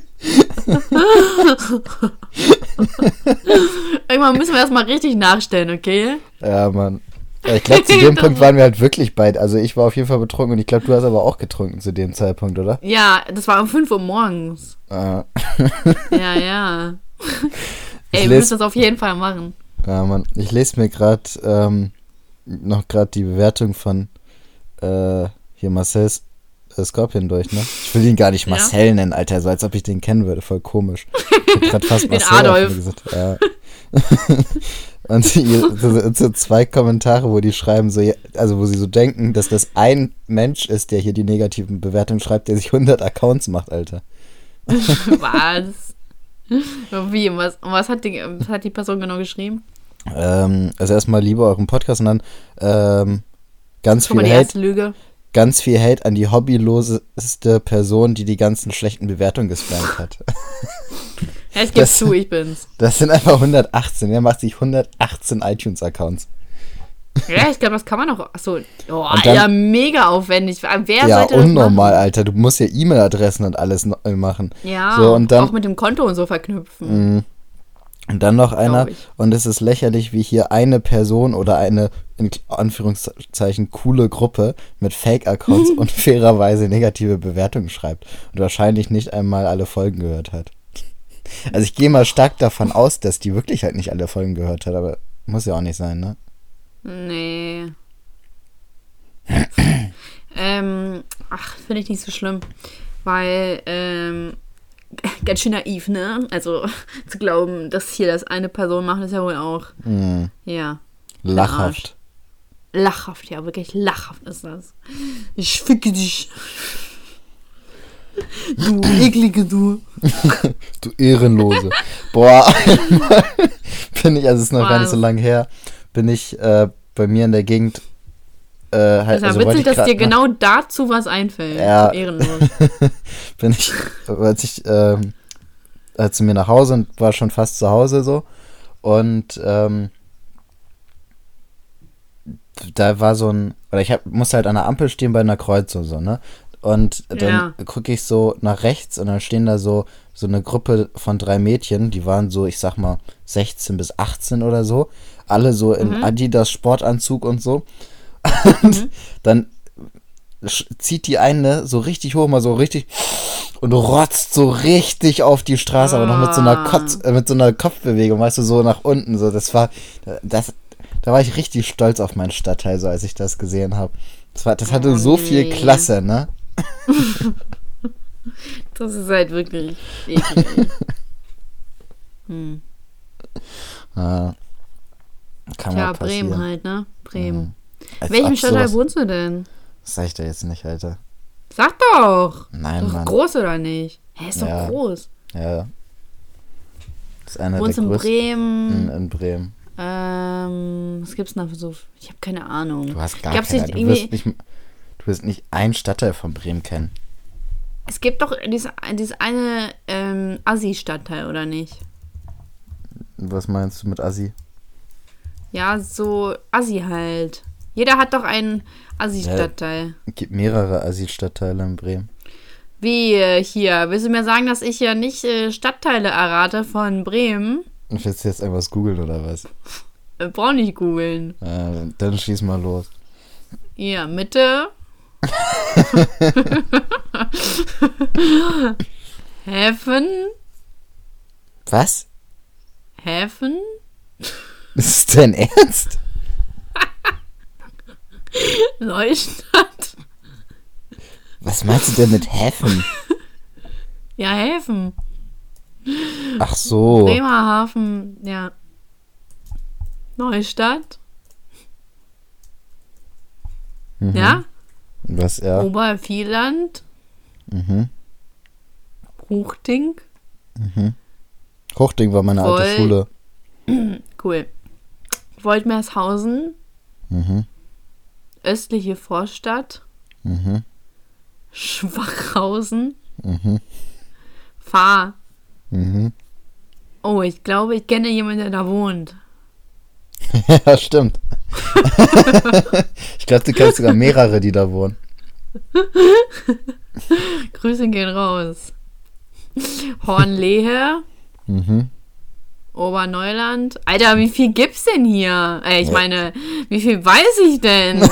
Irgendwann müssen wir das mal richtig nachstellen, okay? Ja, Mann. Ich glaube, zu dem Punkt waren wir halt wirklich beide. Also ich war auf jeden Fall betrunken und ich glaube, du hast aber auch getrunken zu dem Zeitpunkt, oder? Ja, das war um 5 Uhr morgens. Äh, Ja, ja. Ey, wir müssen das auf jeden Fall machen. ja, Mann. Ich lese mir gerade ähm, noch gerade die Bewertung von äh, hier Marcel's äh, Scorpion durch, ne? Ich will ihn gar nicht Ja. Marcel nennen, Alter, so als ob ich den kennen würde. Voll komisch. Ich hab fast Marcel Adolf. gesagt. Ja. Und hier so, zwei Kommentare, wo die schreiben, so, ja, also wo sie so denken, dass das ein Mensch ist, der hier die negativen Bewertungen schreibt, der sich 100 Accounts macht, Alter. Was? Wie? Was, was, hat die, was hat die Person genau geschrieben? Ähm, also erstmal liebe euren Podcast und dann ähm, ganz mal, viel Hate, ganz viel Hate an die hobbyloseste Person, die die ganzen schlechten Bewertungen gespammt hat. Ja, ich geb's Das- zu, ich bin's. Das sind einfach 118. Er macht sich 118 iTunes-Accounts. Ja, ich glaube, das kann man auch. Achso, oh, dann- ja, mega aufwendig. Wer Ja, unnormal? Alter. Du musst ja E-Mail-Adressen und alles neu machen. Ja, So, und dann- auch mit dem Konto und so verknüpfen. Mhm. Und dann noch einer, und es ist lächerlich, wie hier eine Person oder eine, in Anführungszeichen, coole Gruppe mit Fake-Accounts und fairerweise negative Bewertungen schreibt und wahrscheinlich nicht einmal alle Folgen gehört hat. Also ich gehe mal stark davon aus, dass die wirklich halt nicht alle Folgen gehört hat, aber muss ja auch nicht sein, ne? Nee. ähm, ach, finde ich nicht so schlimm. Weil, ähm, ganz schön naiv, ne? Also, zu glauben, dass hier das eine Person macht, ist ja wohl auch, Mhm. ja. Lachhaft. Lachhaft, ja, wirklich lachhaft ist das. Ich ficke dich. Du eklige du. Du Ehrenlose. Boah, einmal bin ich, also es ist noch gar nicht so lange her, bin ich äh, bei mir in der Gegend äh, halt, Ist ja also wollte witzig, dass dir genau dazu was einfällt. Ja. Ehrenlos. bin ich, als ich ähm, äh, zu mir nach Hause und war schon fast zu Hause so. Und ähm, da war so ein, oder ich hab, musste halt an der Ampel stehen bei einer Kreuzung so, ne? Und dann Ja. gucke ich so nach rechts und dann stehen da so, so eine Gruppe von drei Mädchen, die waren so, ich sag mal, 16 bis 18 oder so. Alle so in Adidas Sportanzug und so. Und dann sch- zieht die eine so richtig hoch, mal so richtig und rotzt so richtig auf die Straße, aber noch mit so einer Ah. Kotz, äh, mit so einer Kopfbewegung, weißt du, so nach unten, so das war das da war ich richtig stolz auf meinen Stadtteil, so als ich das gesehen habe. Das war das hatte Oh, so viel nee. Klasse, ne? Das ist halt wirklich eklig. hm. Ja. Kann Tja. Bremen halt, ne? Bremen. Als Welchem Stadtteil wohnst du denn? Das sag ich dir jetzt nicht, Alter. Sag doch! Nein, Doch Mann. groß oder nicht? Hä, ist doch Ja. groß. Ja. Das ist einer Wohnst der in größten Bremen. in, in Bremen. Ähm, was gibt's denn da für so? Ich habe keine Ahnung. Du hast gar Gab's keine. nicht Du wirst, nicht, du wirst nicht einen Stadtteil von Bremen kennen. Es gibt doch dieses, dieses eine ähm, Assi-Stadtteil, oder nicht? Was meinst du mit Assi? Ja, so Assi halt. Jeder hat doch einen Assi-Stadtteil. Es gibt mehrere Assi-Stadtteile in Bremen. Wie äh, hier? Willst du mir sagen, dass ich ja nicht äh, Stadtteile errate von Bremen? Und willst du jetzt irgendwas googeln oder was? Äh, brauch nicht googeln. Äh, dann schieß mal los. Hier, Mitte. Häfen. Was? Häfen. Ist das dein Ernst? Neustadt. Was meinst du denn mit Häfen? Ja, Häfen. Ach so. Bremerhaven, ja. Neustadt. Mhm. Ja. Was, ja. Obervieland. Mhm. Huchting. Hochding war meine alte Voll. Schule. Cool. Woltmershausen. Mhm. Östliche Vorstadt. Mhm. Schwachhausen. Mhm. Fahr. Mhm. Oh, ich glaube, ich kenne jemanden, der da wohnt. ja, stimmt. ich glaube, du kennst sogar mehrere, die da wohnen. Grüße gehen raus. Hornlehe Mhm. Oberneuland. Alter, wie viel gibt's denn hier? Ey, ich meine, wie viel weiß ich denn?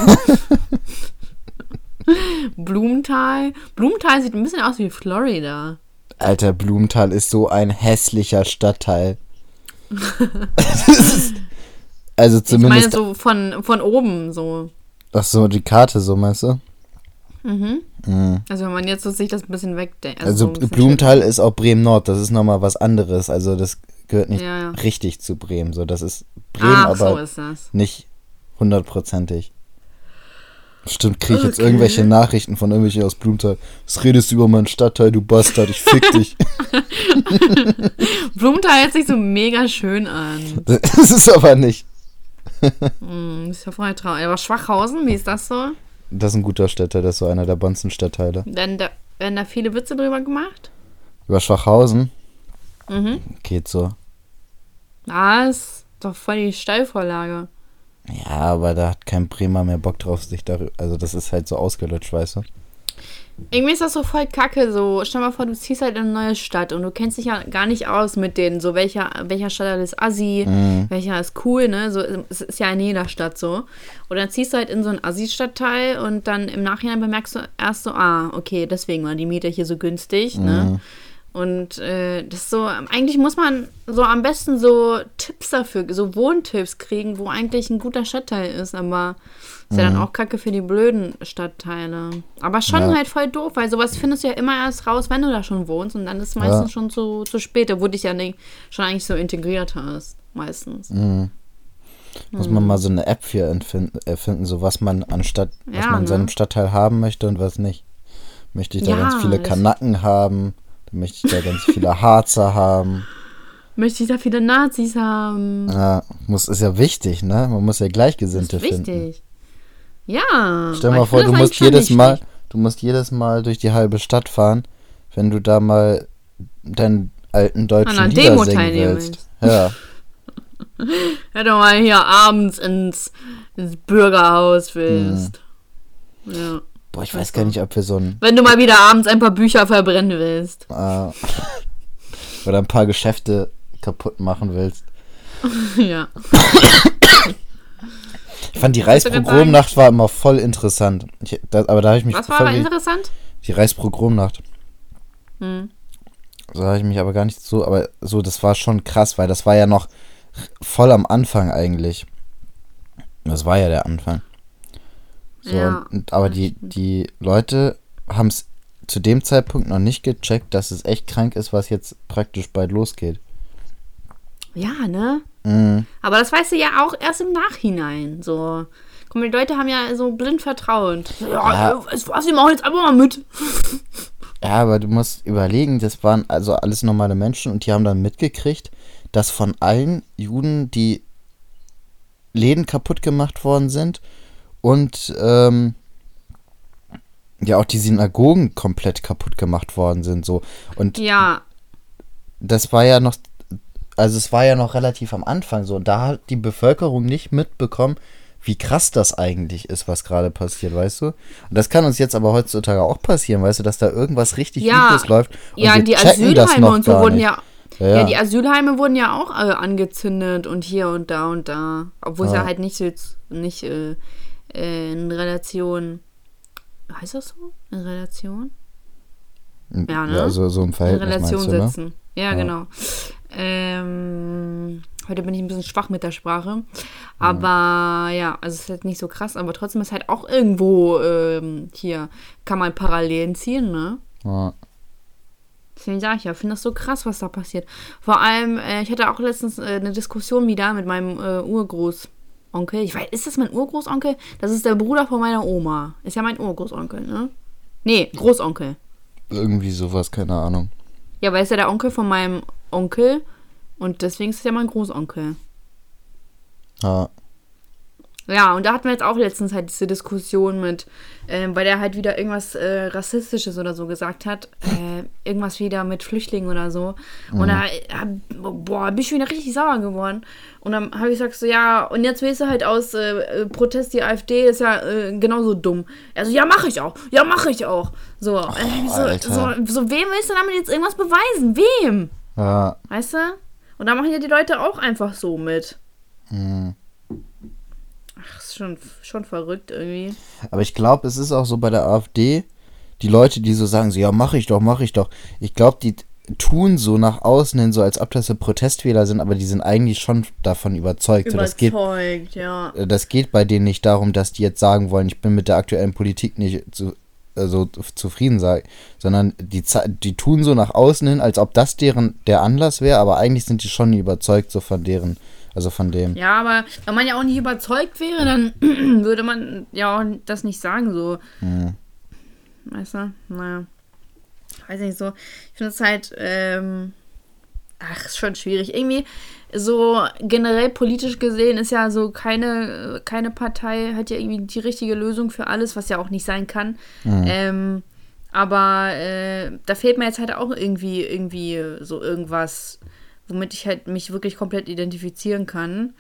Blumenthal. Blumenthal sieht ein bisschen aus wie Florida. Alter, Blumenthal ist so ein hässlicher Stadtteil. also Ich meine zumindest. so von, von oben so. Ach so, die Karte so, meinst du? Also wenn man jetzt so sich das ein bisschen wegdenkt. Also so ein bisschen Blumenthal ist auch Bremen Nord, das ist nochmal was anderes. Also das gehört nicht Ja, ja. richtig zu Bremen. So, das ist Bremen, Ach, aber so ist das. nicht hundertprozentig. Stimmt, kriege ich jetzt Okay. irgendwelche Nachrichten von irgendwelchen aus Blumenthal. Was redest du über meinen Stadtteil, du Bastard, ich fick dich. Blumenthal hört sich so mega schön an. das ist aber nicht. Hm, ist ja voll traurig. Aber Schwachhausen, wie ist das so? Das ist ein guter Stadtteil, das ist so einer der bonsten Stadtteile. Werden da, werden da viele Witze drüber gemacht? Über Schwachhausen Mhm. geht so. Ah, ist doch voll die Steilvorlage. Ja, aber da hat kein Bremer mehr Bock drauf, sich darüber. Also das ist halt so ausgelutscht, weißt du? Irgendwie ist das so voll kacke. So, stell mal vor, du ziehst halt in eine neue Stadt und du kennst dich ja gar nicht aus mit denen. So, welcher, welcher Stadtteil ist assi, welcher ist cool, ne? So, es ist ja in jeder Stadt so. Und dann ziehst du halt in so einen Assi-Stadtteil und dann im Nachhinein bemerkst du erst so, ah, okay, deswegen war die Miete hier so günstig, ne? Und äh, das ist so, eigentlich muss man so am besten so Tipps dafür, so Wohntipps kriegen, wo eigentlich ein guter Stadtteil ist, aber ist ja dann auch kacke für die blöden Stadtteile. Aber schon Ja. halt voll doof, weil sowas findest du ja immer erst raus, wenn du da schon wohnst und dann ist es meistens Ja. schon zu, zu spät, wo du dich ja nicht, schon eigentlich so integriert hast, meistens. Muss man mal so eine App für entfinden- erfinden, so was man anstatt, was Ja, man in ne? seinem Stadtteil haben möchte und was nicht. Möchte ich da ganz viele Kanaken haben, möchte ich da ganz viele Harzer haben. Möchte ich da viele Nazis haben? Ja, muss, ist ja wichtig, ne? Man muss ja Das Gleichgesinnte ist finden. wichtig. Ja. Stell aber mal vor, du musst jedes Mal, du musst jedes Mal durch die halbe Stadt fahren, wenn du da mal deinen alten deutschen An einer Lieder Demo singen willst. Ja, Wenn du mal hier abends ins, ins Bürgerhaus willst. Ja. Boah, ich weiß gar nicht, ob wir so ein Wenn du mal wieder abends ein paar Bücher verbrennen willst. äh, oder ein paar Geschäfte kaputt machen willst. ja. Ich fand die Reichspogromnacht war immer voll interessant. Ich, da, aber da habe ich mich Was war aber interessant? die Reichspogromnacht. Hm. So habe ich mich aber gar nicht so, aber so, das war schon krass, weil das war ja noch voll am Anfang eigentlich. Das war ja der Anfang. So, Ja, und, aber die, die Leute haben es zu dem Zeitpunkt noch nicht gecheckt, dass es echt krank ist, was jetzt praktisch bald losgeht. Ja, ne? Mhm. Aber das weißt du ja auch erst im Nachhinein. So. Mal, die Leute haben ja so blind vertraut. Ja, Ja. es was, wir machen jetzt einfach mal mit. Ja, aber du musst überlegen, das waren also alles normale Menschen und die haben dann mitgekriegt, dass von allen Juden die Läden kaputt gemacht worden sind und ähm, ja auch die Synagogen komplett kaputt gemacht worden sind so und Ja, das war ja noch also es war ja noch relativ am Anfang so und da hat die Bevölkerung nicht mitbekommen wie krass das eigentlich ist, was gerade passiert, weißt du? Und das kann uns jetzt aber heutzutage auch passieren, weißt du, dass da irgendwas richtig Ja. Übles läuft. Und ja, die Asylheime und so wurden ja. Ja, Ja, die Asylheime wurden ja auch äh, angezündet und hier und da und da. Obwohl es Ja. ja halt nicht so jetzt nicht äh, äh, in Relation. Heißt das so? In Relation? Ja, ne? Ja, so, so im In Verhältnis Relation meinst du, ne? setzen. Ja, Ja. genau. Ähm, heute bin ich ein bisschen schwach mit der Sprache. Aber ja, also es ist halt nicht so krass, aber trotzdem ist halt auch irgendwo ähm, hier, kann man Parallelen ziehen, ne? Ja. Deswegen sage ich ja, finde das so krass, was da passiert. Vor allem, äh, ich hatte auch letztens äh, eine Diskussion wieder mit meinem äh, Urgroßonkel. Ich weiß, ist das mein Urgroßonkel? Das ist der Bruder von meiner Oma. Ist ja mein Urgroßonkel, ne? Nee, Großonkel. Irgendwie sowas, keine Ahnung. Ja, weil ist ja der Onkel von meinem Onkel und deswegen ist es ja mein Großonkel. Ja. Ja, und da hatten wir jetzt auch letztens halt diese Diskussion mit, ähm, weil der halt wieder irgendwas äh, Rassistisches oder so gesagt hat. Äh, irgendwas wieder mit Flüchtlingen oder so. Und da, äh, boah, bin ich wieder richtig sauer geworden. Und dann habe ich gesagt so, ja, und jetzt willst du halt aus äh, äh, Protest die AfD, ist ja äh, genauso dumm. Also, ja, mache ich auch. Ja, mache ich auch. So, hab ich so, so, so, wem willst du damit jetzt irgendwas beweisen? Wem? Ja. Weißt du? Und da machen ja die Leute auch einfach so mit. Mhm. Ach, ist schon, schon verrückt irgendwie. Aber ich glaube, es ist auch so bei der AfD, die Leute, die so sagen, so, ja, mach ich doch, mach ich doch. Ich glaube, die tun so nach außen hin, so als ob das so Protestwähler sind, aber die sind eigentlich schon davon überzeugt. So, das, geht, Überzeugt, ja. äh, das geht bei denen nicht darum, dass die jetzt sagen wollen, ich bin mit der aktuellen Politik nicht zu, also zufrieden sei, sondern die, die tun so nach außen hin, als ob das deren der Anlass wäre, aber eigentlich sind die schon überzeugt so von deren, also von dem. Ja, aber wenn man ja auch nicht überzeugt wäre, dann würde man ja auch das nicht sagen, so. Mhm. Weißt du? Naja. Weiß nicht so. Ich finde es halt, ähm, ach, ist schon schwierig. Irgendwie, so generell politisch gesehen ist ja so keine, keine Partei hat ja irgendwie die richtige Lösung für alles, was ja auch nicht sein kann. Ähm, aber äh, da fehlt mir jetzt halt auch irgendwie, irgendwie so irgendwas, womit ich halt mich wirklich komplett identifizieren kann.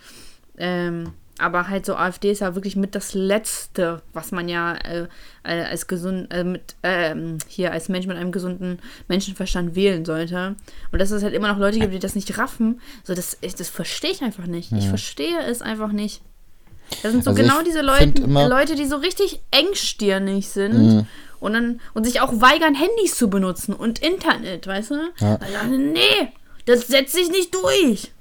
Ähm, aber halt so AfD ist ja wirklich mit das Letzte, was man ja äh, äh, als gesund, äh, mit, ähm, hier als Mensch mit einem gesunden Menschenverstand wählen sollte. Und dass es halt immer noch Leute gibt, die das nicht raffen, so das, ich, das verstehe ich einfach nicht. Ich verstehe es einfach nicht. Das sind so Also genau diese Leute, Leute, die so richtig engstirnig sind und dann und sich auch weigern, Handys zu benutzen und Internet, weißt du? Ja. Sagen, nee, das setzt sich nicht durch.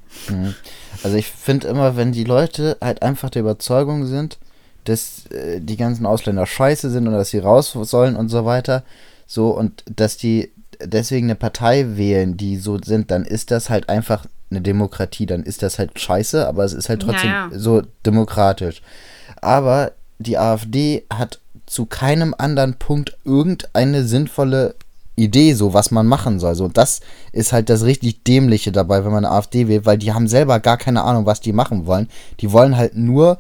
Also ich finde immer, wenn die Leute halt einfach der Überzeugung sind, dass äh, die ganzen Ausländer scheiße sind und dass sie raus sollen und so weiter, so und dass die deswegen eine Partei wählen, die so sind, dann ist das halt einfach eine Demokratie, dann ist das halt scheiße, aber es ist halt trotzdem Ja, ja. so demokratisch. Aber die AfD hat zu keinem anderen Punkt irgendeine sinnvolle Idee, so was man machen soll. So, das ist halt das richtig Dämliche dabei, wenn man eine AfD wählt, weil die haben selber gar keine Ahnung, was die machen wollen. Die wollen halt nur,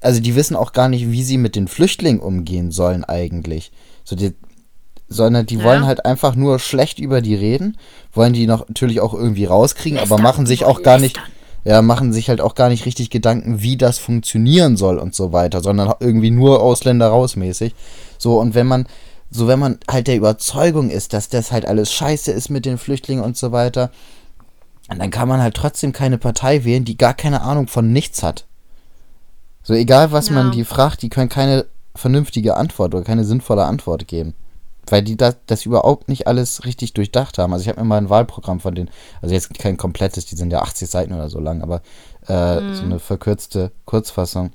also die wissen auch gar nicht, wie sie mit den Flüchtlingen umgehen sollen eigentlich. So, die, sondern die Ja. wollen halt einfach nur schlecht über die reden, wollen die noch natürlich auch irgendwie rauskriegen, aber machen sich auch gar nicht, ja, machen sich halt auch gar nicht richtig Gedanken, wie das funktionieren soll und so weiter, sondern irgendwie nur Ausländer rausmäßig. So, und wenn man, so wenn man halt der Überzeugung ist, dass das halt alles scheiße ist mit den Flüchtlingen und so weiter, und dann kann man halt trotzdem keine Partei wählen, die gar keine Ahnung von nichts hat. So, egal was man Ja. die fragt, die können keine vernünftige Antwort oder keine sinnvolle Antwort geben. Weil die das, das überhaupt nicht alles richtig durchdacht haben. Also ich habe mir mal ein Wahlprogramm von denen, also jetzt kein komplettes, die sind ja 80 Seiten oder so lang, aber äh, Mhm. so eine verkürzte Kurzfassung.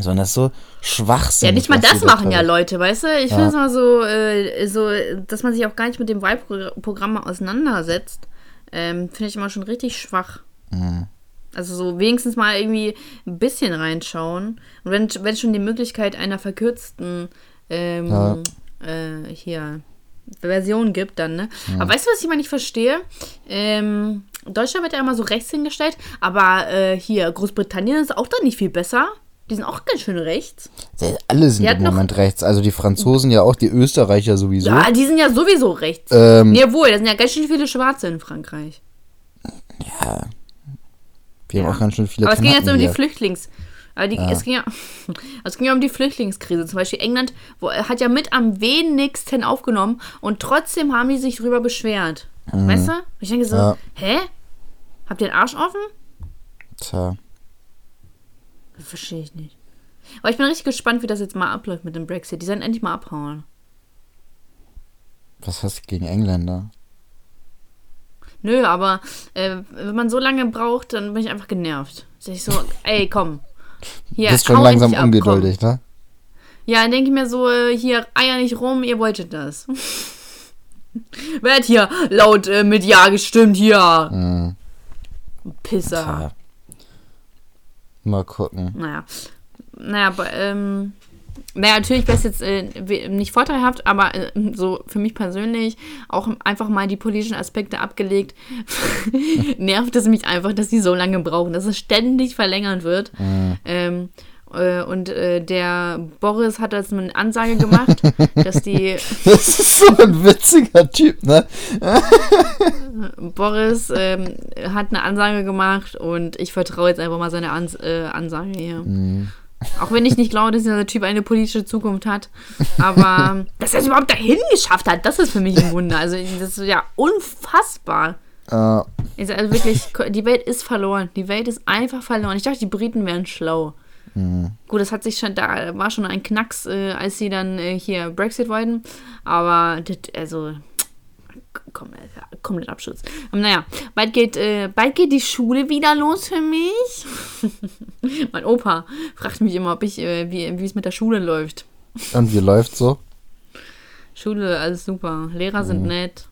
Sondern das ist so schwachsinnig. Ja, nicht mal das da machen ja Leute, weißt du? Ich Ja. finde es mal so, äh, so, dass man sich auch gar nicht mit dem Wahlprogramm auseinandersetzt, ähm, finde ich immer schon richtig schwach. Mhm. Also so wenigstens mal irgendwie ein bisschen reinschauen. Und wenn, wenn schon die Möglichkeit einer verkürzten ähm, Ja. äh, hier Version gibt, dann, ne? Aber weißt du, was ich mal nicht verstehe? Ähm, Deutschland wird ja immer so rechts hingestellt, aber äh, hier, Großbritannien ist auch dann nicht viel besser. Die sind auch ganz schön rechts. Ja, Alle sind Die im hat noch- Moment rechts. Also die Franzosen ja auch, die Österreicher sowieso. Ja, die sind ja sowieso rechts. Ähm, Nee, wohl, da sind ja ganz schön viele Schwarze in Frankreich. ja. Wir haben auch ganz schön viele Aber es ging jetzt um Kanaken die hier. Flüchtlings. Aber die, es, ging ja, es ging ja um die Flüchtlingskrise. Zum Beispiel England wo, hat ja mit am wenigsten aufgenommen und trotzdem haben die sich drüber beschwert. Weißt du? Und ich denke so, Mhm. Ja. hä? Habt ihr den Arsch offen? Tja. Verstehe ich nicht. Aber ich bin richtig gespannt, wie das jetzt mal abläuft mit dem Brexit. Die sollen endlich mal abhauen. Was hast du gegen Engländer? Nö, aber äh, wenn man so lange braucht, dann bin ich einfach genervt. Sag ich so, ey, komm. Hier, Bist schon langsam ab, komm. ungeduldig, ne? Ja, dann denke ich mir so, äh, hier, Eier nicht rum, ihr wolltet das. Wer hat hier laut äh, mit Ja gestimmt, hier? Mhm. Pisser. Mal gucken. Naja. Naja, aber, ähm, naja, natürlich wäre es jetzt äh, nicht vorteilhaft, aber äh, so für mich persönlich auch einfach mal die politischen Aspekte abgelegt, nervt es mich einfach, dass die so lange brauchen, dass es ständig verlängert wird. Ähm, äh, und äh, der Boris hat das eine Ansage gemacht, dass die Das ist so ein witziger Typ, ne? Boris ähm, hat eine Ansage gemacht und ich vertraue jetzt einfach mal seiner Ans äh, Ansage hier. Auch wenn ich nicht glaube, dass dieser Typ eine politische Zukunft hat. Aber dass er es überhaupt dahin geschafft hat, das ist für mich ein Wunder. Also das ist ja unfassbar. Äh, Ist also wirklich, die Welt ist verloren. Die Welt ist einfach verloren. Ich dachte, die Briten wären schlau. Mhm. Gut, das hat sich schon, da war schon ein Knacks, äh, als sie dann äh, hier Brexit wollten. Aber, das, also, komm, äh, komplett Abschluss. Aber naja, bald geht, äh, bald geht die Schule wieder los für mich. mein Opa fragt mich immer, ob ich, äh, wie es mit der Schule läuft. und wie läuft's so? Schule, alles super. Lehrer sind nett.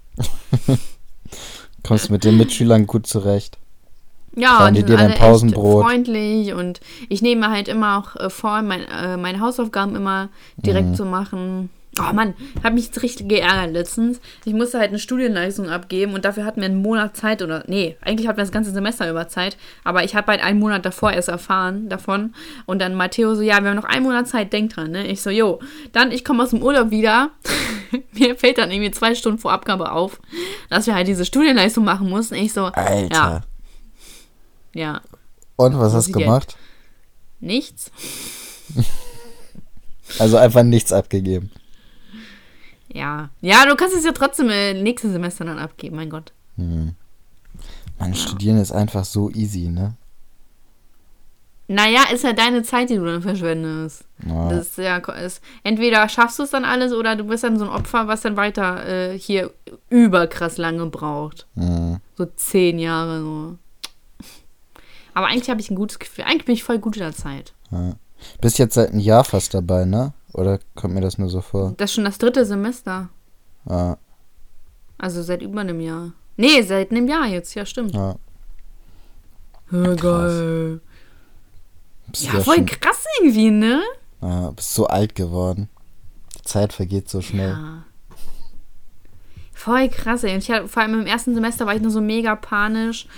Kommst mit den Mitschülern gut zurecht? Ja, Fahren die sind dir dein Pausenbrot? Freundlich und ich nehme halt immer auch äh, vor, mein, äh, meine Hausaufgaben immer direkt Mhm. zu machen. Oh Mann, hab mich jetzt richtig geärgert letztens. Ich musste halt eine Studienleistung abgeben und dafür hatten wir einen Monat Zeit oder nee, eigentlich hatten wir das ganze Semester über Zeit, aber ich habe halt einen Monat davor erst erfahren davon und dann Matteo so, ja, wir haben noch einen Monat Zeit, denk dran, ne? Ich so, jo, dann ich komme aus dem Urlaub wieder. Mir fällt dann irgendwie zwei Stunden vor Abgabe auf, dass wir halt diese Studienleistung machen mussten. Ich so, Alter. ja, ja, Und was hast du gemacht? nichts. Also einfach nichts abgegeben. Ja. Ja, du kannst es ja trotzdem äh, nächstes Semester dann abgeben, mein Gott. Mann, studieren ist einfach so easy, ne? Naja, ist ja deine Zeit, die du dann verschwendest. Ja. Das ist ja, ist, entweder schaffst du es dann alles oder du bist dann so ein Opfer, was dann weiter äh, hier überkrass lange braucht. Mhm. So zehn Jahre so. Aber eigentlich habe ich ein gutes Gefühl. Eigentlich bin ich voll gut in der Zeit. Bist jetzt seit einem Jahr fast dabei, ne? Oder kommt mir das nur so vor? Das ist schon das dritte Semester. Ja, Also seit über einem Jahr. Nee, seit einem Jahr jetzt, ja, stimmt. ja. Ja, geil. Ja, ja voll schon, krass irgendwie, ne? ja, bist so alt geworden. Die Zeit vergeht so schnell. Ja. Voll krass, ey. Und ich hab, vor allem im ersten Semester war ich nur so mega panisch.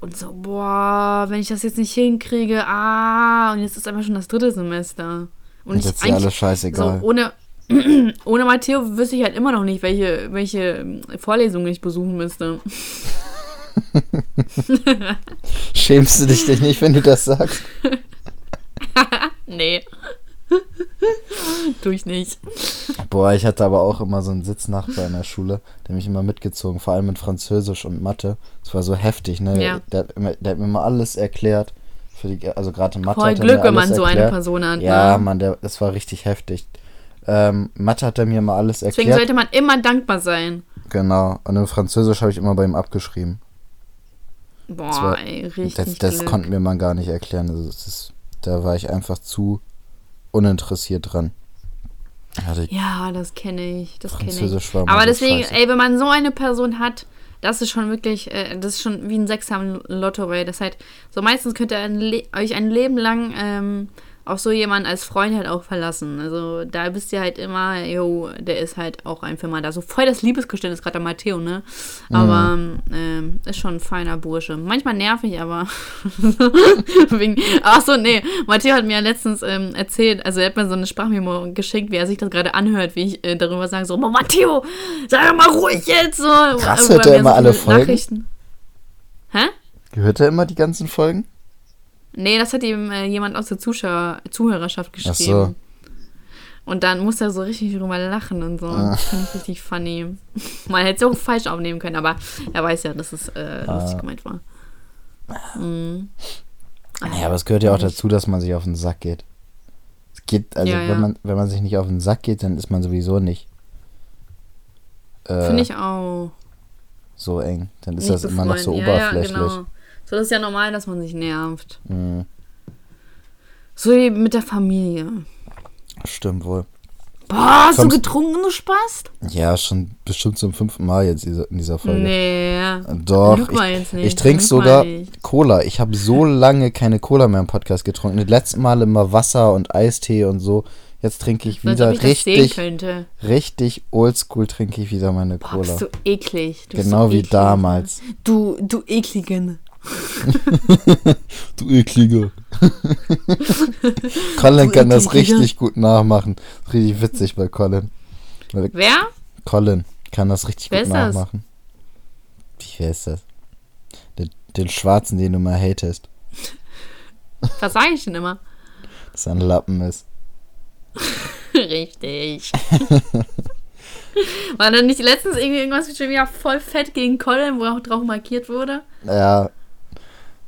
Und so, boah, wenn ich das jetzt nicht hinkriege, ah, und jetzt ist einfach schon das dritte Semester. Und, Und ich jetzt ist dir alles scheißegal. so ohne, ohne Matteo wüsste ich halt immer noch nicht, welche, welche Vorlesungen ich besuchen müsste. Schämst du dich dich nicht, wenn du das sagst? Nee. tu ich nicht. Boah, ich hatte aber auch immer so einen Sitznachbar in der Schule, der mich immer mitgezogen, vor allem in Französisch und Mathe. Das war so heftig, ne? Ja. Der, hat immer, der hat mir immer alles erklärt. Für die, also gerade Mathe Voll hat Glück, wenn man so eine erklärt. Person hat. Ja, ne? Mann, der, das war richtig heftig. Ähm, Mathe hat er mir immer alles Deswegen erklärt. sollte man immer dankbar sein. Genau. Und in Französisch habe ich immer bei ihm abgeschrieben. Boah, war- ey, richtig. Das, das Glück. konnte mir man gar nicht erklären. Also das ist, da war ich einfach zu uninteressiert dran. Ich, Ja, das kenne ich. Das kenne ich. Aber deswegen, ey, wenn man so eine Person hat, das ist schon wirklich, äh, das ist schon wie ein Sechser im Lotto, weil das halt, so meistens könnt ihr ein euch ein Leben lang ähm, auch so jemanden als Freund halt auch verlassen. Also da bist ihr halt immer, jo, der ist halt auch einfach mal da. So voll das Liebesgeständnis, gerade der Matteo, ne? Aber ähm, ist schon ein feiner Bursche. Manchmal nervig, aber wegen, ach so, nee, Matteo hat mir ja letztens ähm, erzählt, also er hat mir so eine Sprachmemo geschickt, wie er sich das gerade anhört, wie ich äh, darüber sage, so, "Oh, Matteo, sei doch mal ruhig jetzt, so. Krass, hört er immer alle viele Folgen? Hä? Gehört er immer die ganzen Folgen? Nee, das hat ihm äh, jemand aus der Zuschauer Zuhörerschaft geschrieben. Ach so. Und dann musste er so richtig drüber lachen und so. Ah. Das fand ich richtig funny. Man hätte es auch falsch aufnehmen können, aber er weiß ja, dass es äh, Ah. lustig gemeint war. Mhm. Ja, aber es gehört ja auch dazu, dass man sich auf den Sack geht. Es geht, also Ja, wenn ja. man, wenn man sich nicht auf den Sack geht, dann ist man sowieso nicht äh, Finde ich auch. so eng. Dann ist Nicht das immer noch so befreundet. oberflächlich. Ja, ja, genau. So, das ist ja normal, dass man sich nervt. Mhm, So wie mit der Familie. stimmt wohl. Boah, hast du Kommst- getrunken, du Spast? Ja, schon bestimmt zum fünften Mal jetzt in dieser Folge. Nee. Doch, ich, ich trinke sogar. Cola. Ich habe so lange keine Cola mehr im Podcast getrunken. Das letzte Mal immer Wasser und Eistee und so. Jetzt trinke ich wieder ich richtig, richtig oldschool trinke ich wieder meine Boah, Cola. bist du eklig. Du Genau so wie eklig. damals. Du, du ekligen. Du eklige. Colin Du kann das eklige. richtig gut nachmachen. Richtig witzig bei Colin. Wer? Colin kann das richtig Wer gut ist das? nachmachen. Wie wer ist das? Den, den Schwarzen, den du mal hatest. Was sage ich denn immer? Dass er ein Lappen ist. Richtig. War dann nicht letztens irgendwie irgendwas schon wieder voll fett gegen Colin, wo auch drauf markiert wurde? Ja.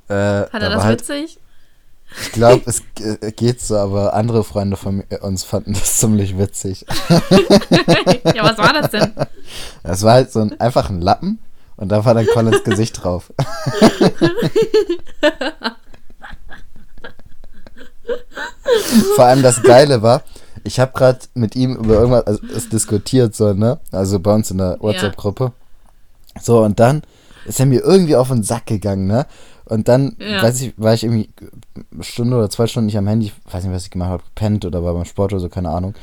Äh, Hat da er das halt, witzig? Ich glaube, es äh, geht so, aber andere Freunde von mir- uns fanden das ziemlich witzig. ja, was war das denn? Es war halt so ein, einfach ein Lappen und da war dann Collins Gesicht drauf. Vor allem das Geile war, ich habe gerade mit ihm über irgendwas also, diskutiert, so, ne? Also bei uns in der WhatsApp-Gruppe. So, und dann ist er mir irgendwie auf den Sack gegangen, ne? Und dann, Ja. weiß ich, war ich irgendwie eine Stunde oder zwei Stunden nicht am Handy, weiß nicht, was ich gemacht habe, gepennt oder war beim Sport oder so, keine Ahnung.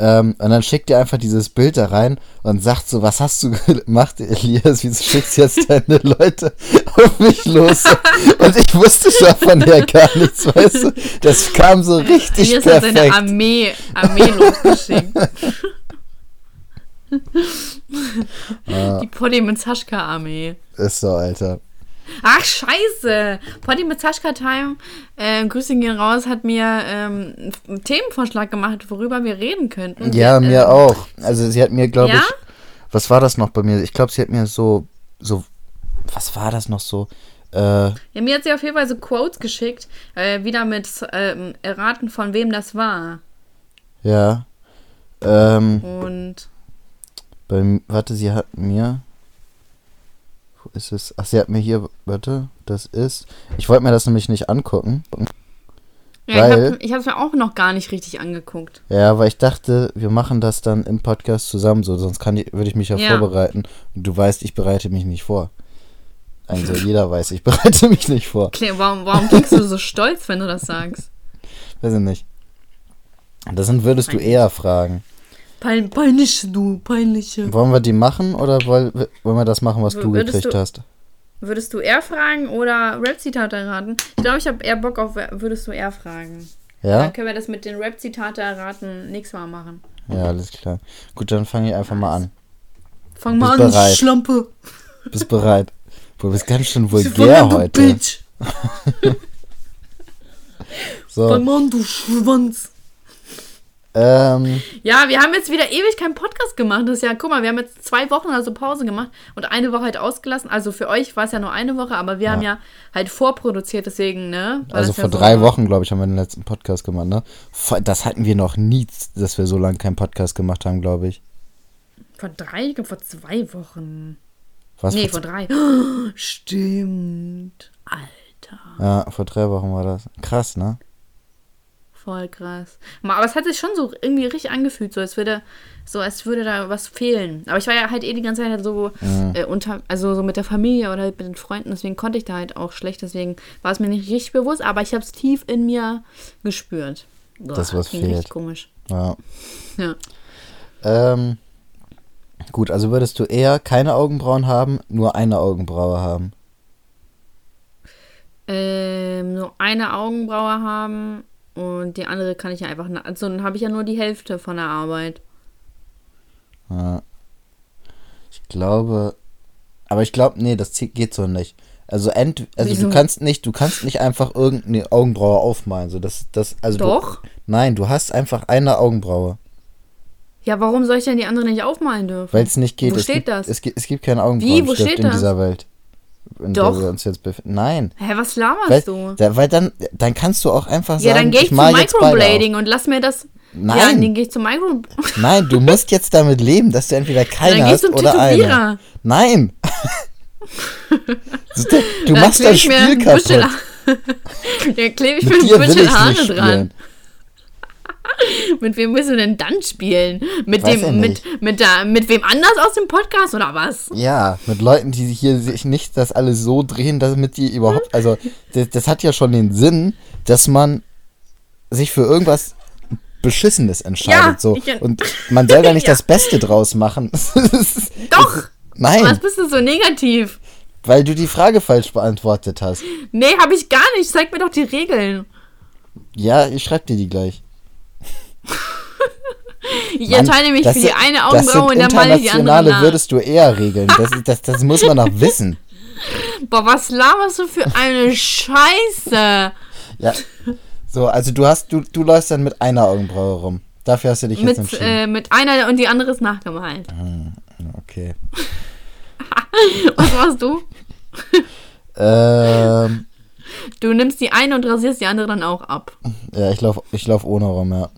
Ähm, und dann schickt er einfach dieses Bild da rein und sagt so, was hast du gemacht, Elias? Wieso schickst du jetzt deine Leute auf mich los? und ich wusste davon ja gar nichts, weißt du? Das kam so richtig Elias hat seine perfekt. Armee, Armee losgeschickt. Die Poddy mit Saschka-Armee. Ist so, Alter. Ach, scheiße. Poddy mit Saschka Time, äh, Grüße gehen raus, hat mir ähm, einen Themenvorschlag gemacht, worüber wir reden könnten. Ja, Wir, mir ähm, auch. Also sie hat mir, glaube Ja? ich, was war das noch bei mir? Ich glaube, sie hat mir so, so, was war das noch so? Äh, Ja, mir hat sie auf jeden Fall so Quotes geschickt, äh, wieder mit ähm, Erraten, von wem das war. ja. Ähm, Und bei, warte, sie hat mir, ist es? Ach, sie hat mir hier, warte, das ist, ich wollte mir das nämlich nicht angucken. ja, Weil- ich habe es mir auch noch gar nicht richtig angeguckt. Ja, weil ich dachte, wir machen das dann im Podcast zusammen, so, sonst kann ich, würde ich mich ja, Ja. vorbereiten. Und du weißt, ich bereite mich nicht vor. Also jeder weiß, ich bereite mich nicht vor. Kle- Warum, warum klingst du so stolz, wenn du das sagst? Weiß ich nicht. Das sind, würdest du eher fragen. Pein, peinlich, du, peinliche. Wollen wir die machen oder wollen, wollen wir das machen, was W- du gekriegt du- hast? Würdest du eher fragen oder Rap-Zitate erraten? Ich glaube, ich habe eher Bock auf würdest du eher fragen. Ja? Dann können wir das mit den Rap-Zitate erraten nächstes Mal machen. Ja, alles klar. Gut, dann fange ich einfach mal an. Fang Bist mal an, bereit? Schlampe. Bist bereit? Du bist ganz schön vulgär an, heute. Bitch. So, Fang mal an, du Schwanz. Ähm, Ja, wir haben jetzt wieder ewig keinen Podcast gemacht. Das ist ja, guck mal, wir haben jetzt zwei Wochen also Pause gemacht und eine Woche halt ausgelassen. Also für euch war es ja nur eine Woche, aber wir haben ja halt vorproduziert, deswegen, ne? war also das ja vor so- drei Wochen, glaube ich, haben wir den letzten Podcast gemacht, ne? Vor- Das hatten wir noch nie, dass wir so lange keinen Podcast gemacht haben, glaube ich. Vor drei, ich glaube vor zwei Wochen. Was? nee, vor, vor drei. Stimmt. Alter. ja, vor drei Wochen war das. Krass, ne? Voll krass. Aber es hat sich schon so irgendwie richtig angefühlt, so als würde, so als würde da was fehlen. Aber ich war ja halt eh die ganze Zeit so äh, unter, also so mit der Familie oder mit den Freunden, deswegen konnte ich da halt auch schlecht, deswegen war es mir nicht richtig bewusst, aber ich habe es tief in mir gespürt. Boah, Das, was fehlt. Richtig komisch. Ja. Ja. Ähm, gut, also würdest du eher keine Augenbrauen haben, nur eine Augenbraue haben? Ähm, nur eine Augenbraue haben und die andere kann ich ja einfach, also dann habe ich ja nur die Hälfte von der Arbeit. Ja. Ich glaube, aber ich glaube, nee, das geht so nicht. Also ent, also Wieso? du kannst nicht, du kannst nicht einfach irgendeine Augenbraue aufmalen, so das, das, also Doch. Du, nein, du hast einfach eine Augenbraue, Ja, warum soll ich denn die andere nicht aufmalen dürfen? weil es nicht geht. Wo es steht gibt, das? Es gibt, es gibt keinen Wo Augenbrauenstift steht in dieser Welt, in Doch. der wir uns jetzt befinden. Nein, Hä, was laberst weil, du? da, weil dann, dann kannst du auch einfach Ja, sagen, dann gehe ich, ich zu Microblading und lass mir das. Nein. Ja, dann gehe ich zu Micro. Nein, du musst jetzt damit leben, dass du entweder keine hast zum oder eine. Tätowierer. Nein. du machst das Spiel kaputt. Dann klebe ich mir ein Büschel Haare dran. Mit wem willst du denn dann spielen? Mit Weiß dem, mit, mit, der, mit wem anders aus dem Podcast oder was? Ja, mit Leuten, die hier sich nicht das alles so drehen, damit die überhaupt. Also, das, das hat ja schon den Sinn, dass man sich für irgendwas Beschissenes entscheidet. Ja, so. ich- Und man soll da nicht Ja. das Beste draus machen. Doch! Nein, Was bist du so negativ? weil du die Frage falsch beantwortet hast. Nee, habe ich gar nicht. Zeig mir doch die Regeln. Ja, ich schreib dir die gleich. Ich Mann, entscheide mich für die eine Augenbraue und dann male ich die andere internationale würdest du eher regeln. Das, das, das muss man doch wissen. Boah, was laberst du für eine Scheiße? Ja. So, also du hast, du, du läufst dann mit einer Augenbraue rum. Dafür hast du dich jetzt Mit, entschieden. äh, mit einer und die andere ist nachgemalt. okay. Was machst du? Ähm, Du nimmst die eine und rasierst die andere dann auch ab. ja, ich lauf, ich lauf ohne rum, ja.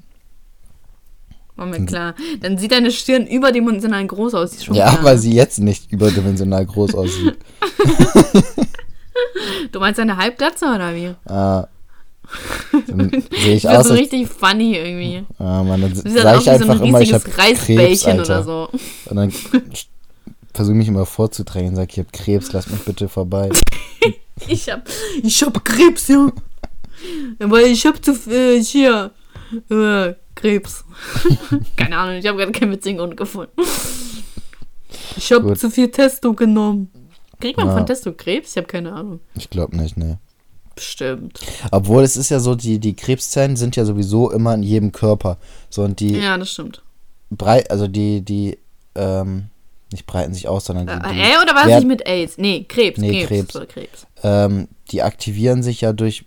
War mir klar. Dann sieht deine Stirn überdimensional groß aus. Ist schon Ja, klar, weil sie jetzt nicht überdimensional groß aussieht. Du meinst eine Halbglatze oder wie? Ah. Dann sehe ich aus, so richtig funny irgendwie. ah, Mann, dann sage ich wie so einfach ein immer, ich habe Krebs, Reisbällchen Alter. oder so. Und dann versuche ich mich immer vorzudrängen, sag ich habe Krebs, lass mich bitte vorbei. Ich hab, ich hab Krebs, ja. Weil ich hab zu viel, hier, äh, Krebs. Keine Ahnung, ich habe gerade keinen witzigen Grund gefunden. Ich hab Gut. zu viel Testo genommen. Kriegt man Ja. von Testo Krebs? Ich habe keine Ahnung. Ich glaube nicht, ne. Bestimmt. Obwohl es ist ja so, die, die Krebszellen sind ja sowieso immer in jedem Körper. So und die Ja, das stimmt. breit, also die, die, ähm, nicht breiten sich aus, sondern die, Äh, die, äh, oder war es wer- nicht mit AIDS? Nee, Krebs. Nee, Krebs. Krebs. Krebs. ähm, die aktivieren sich ja durch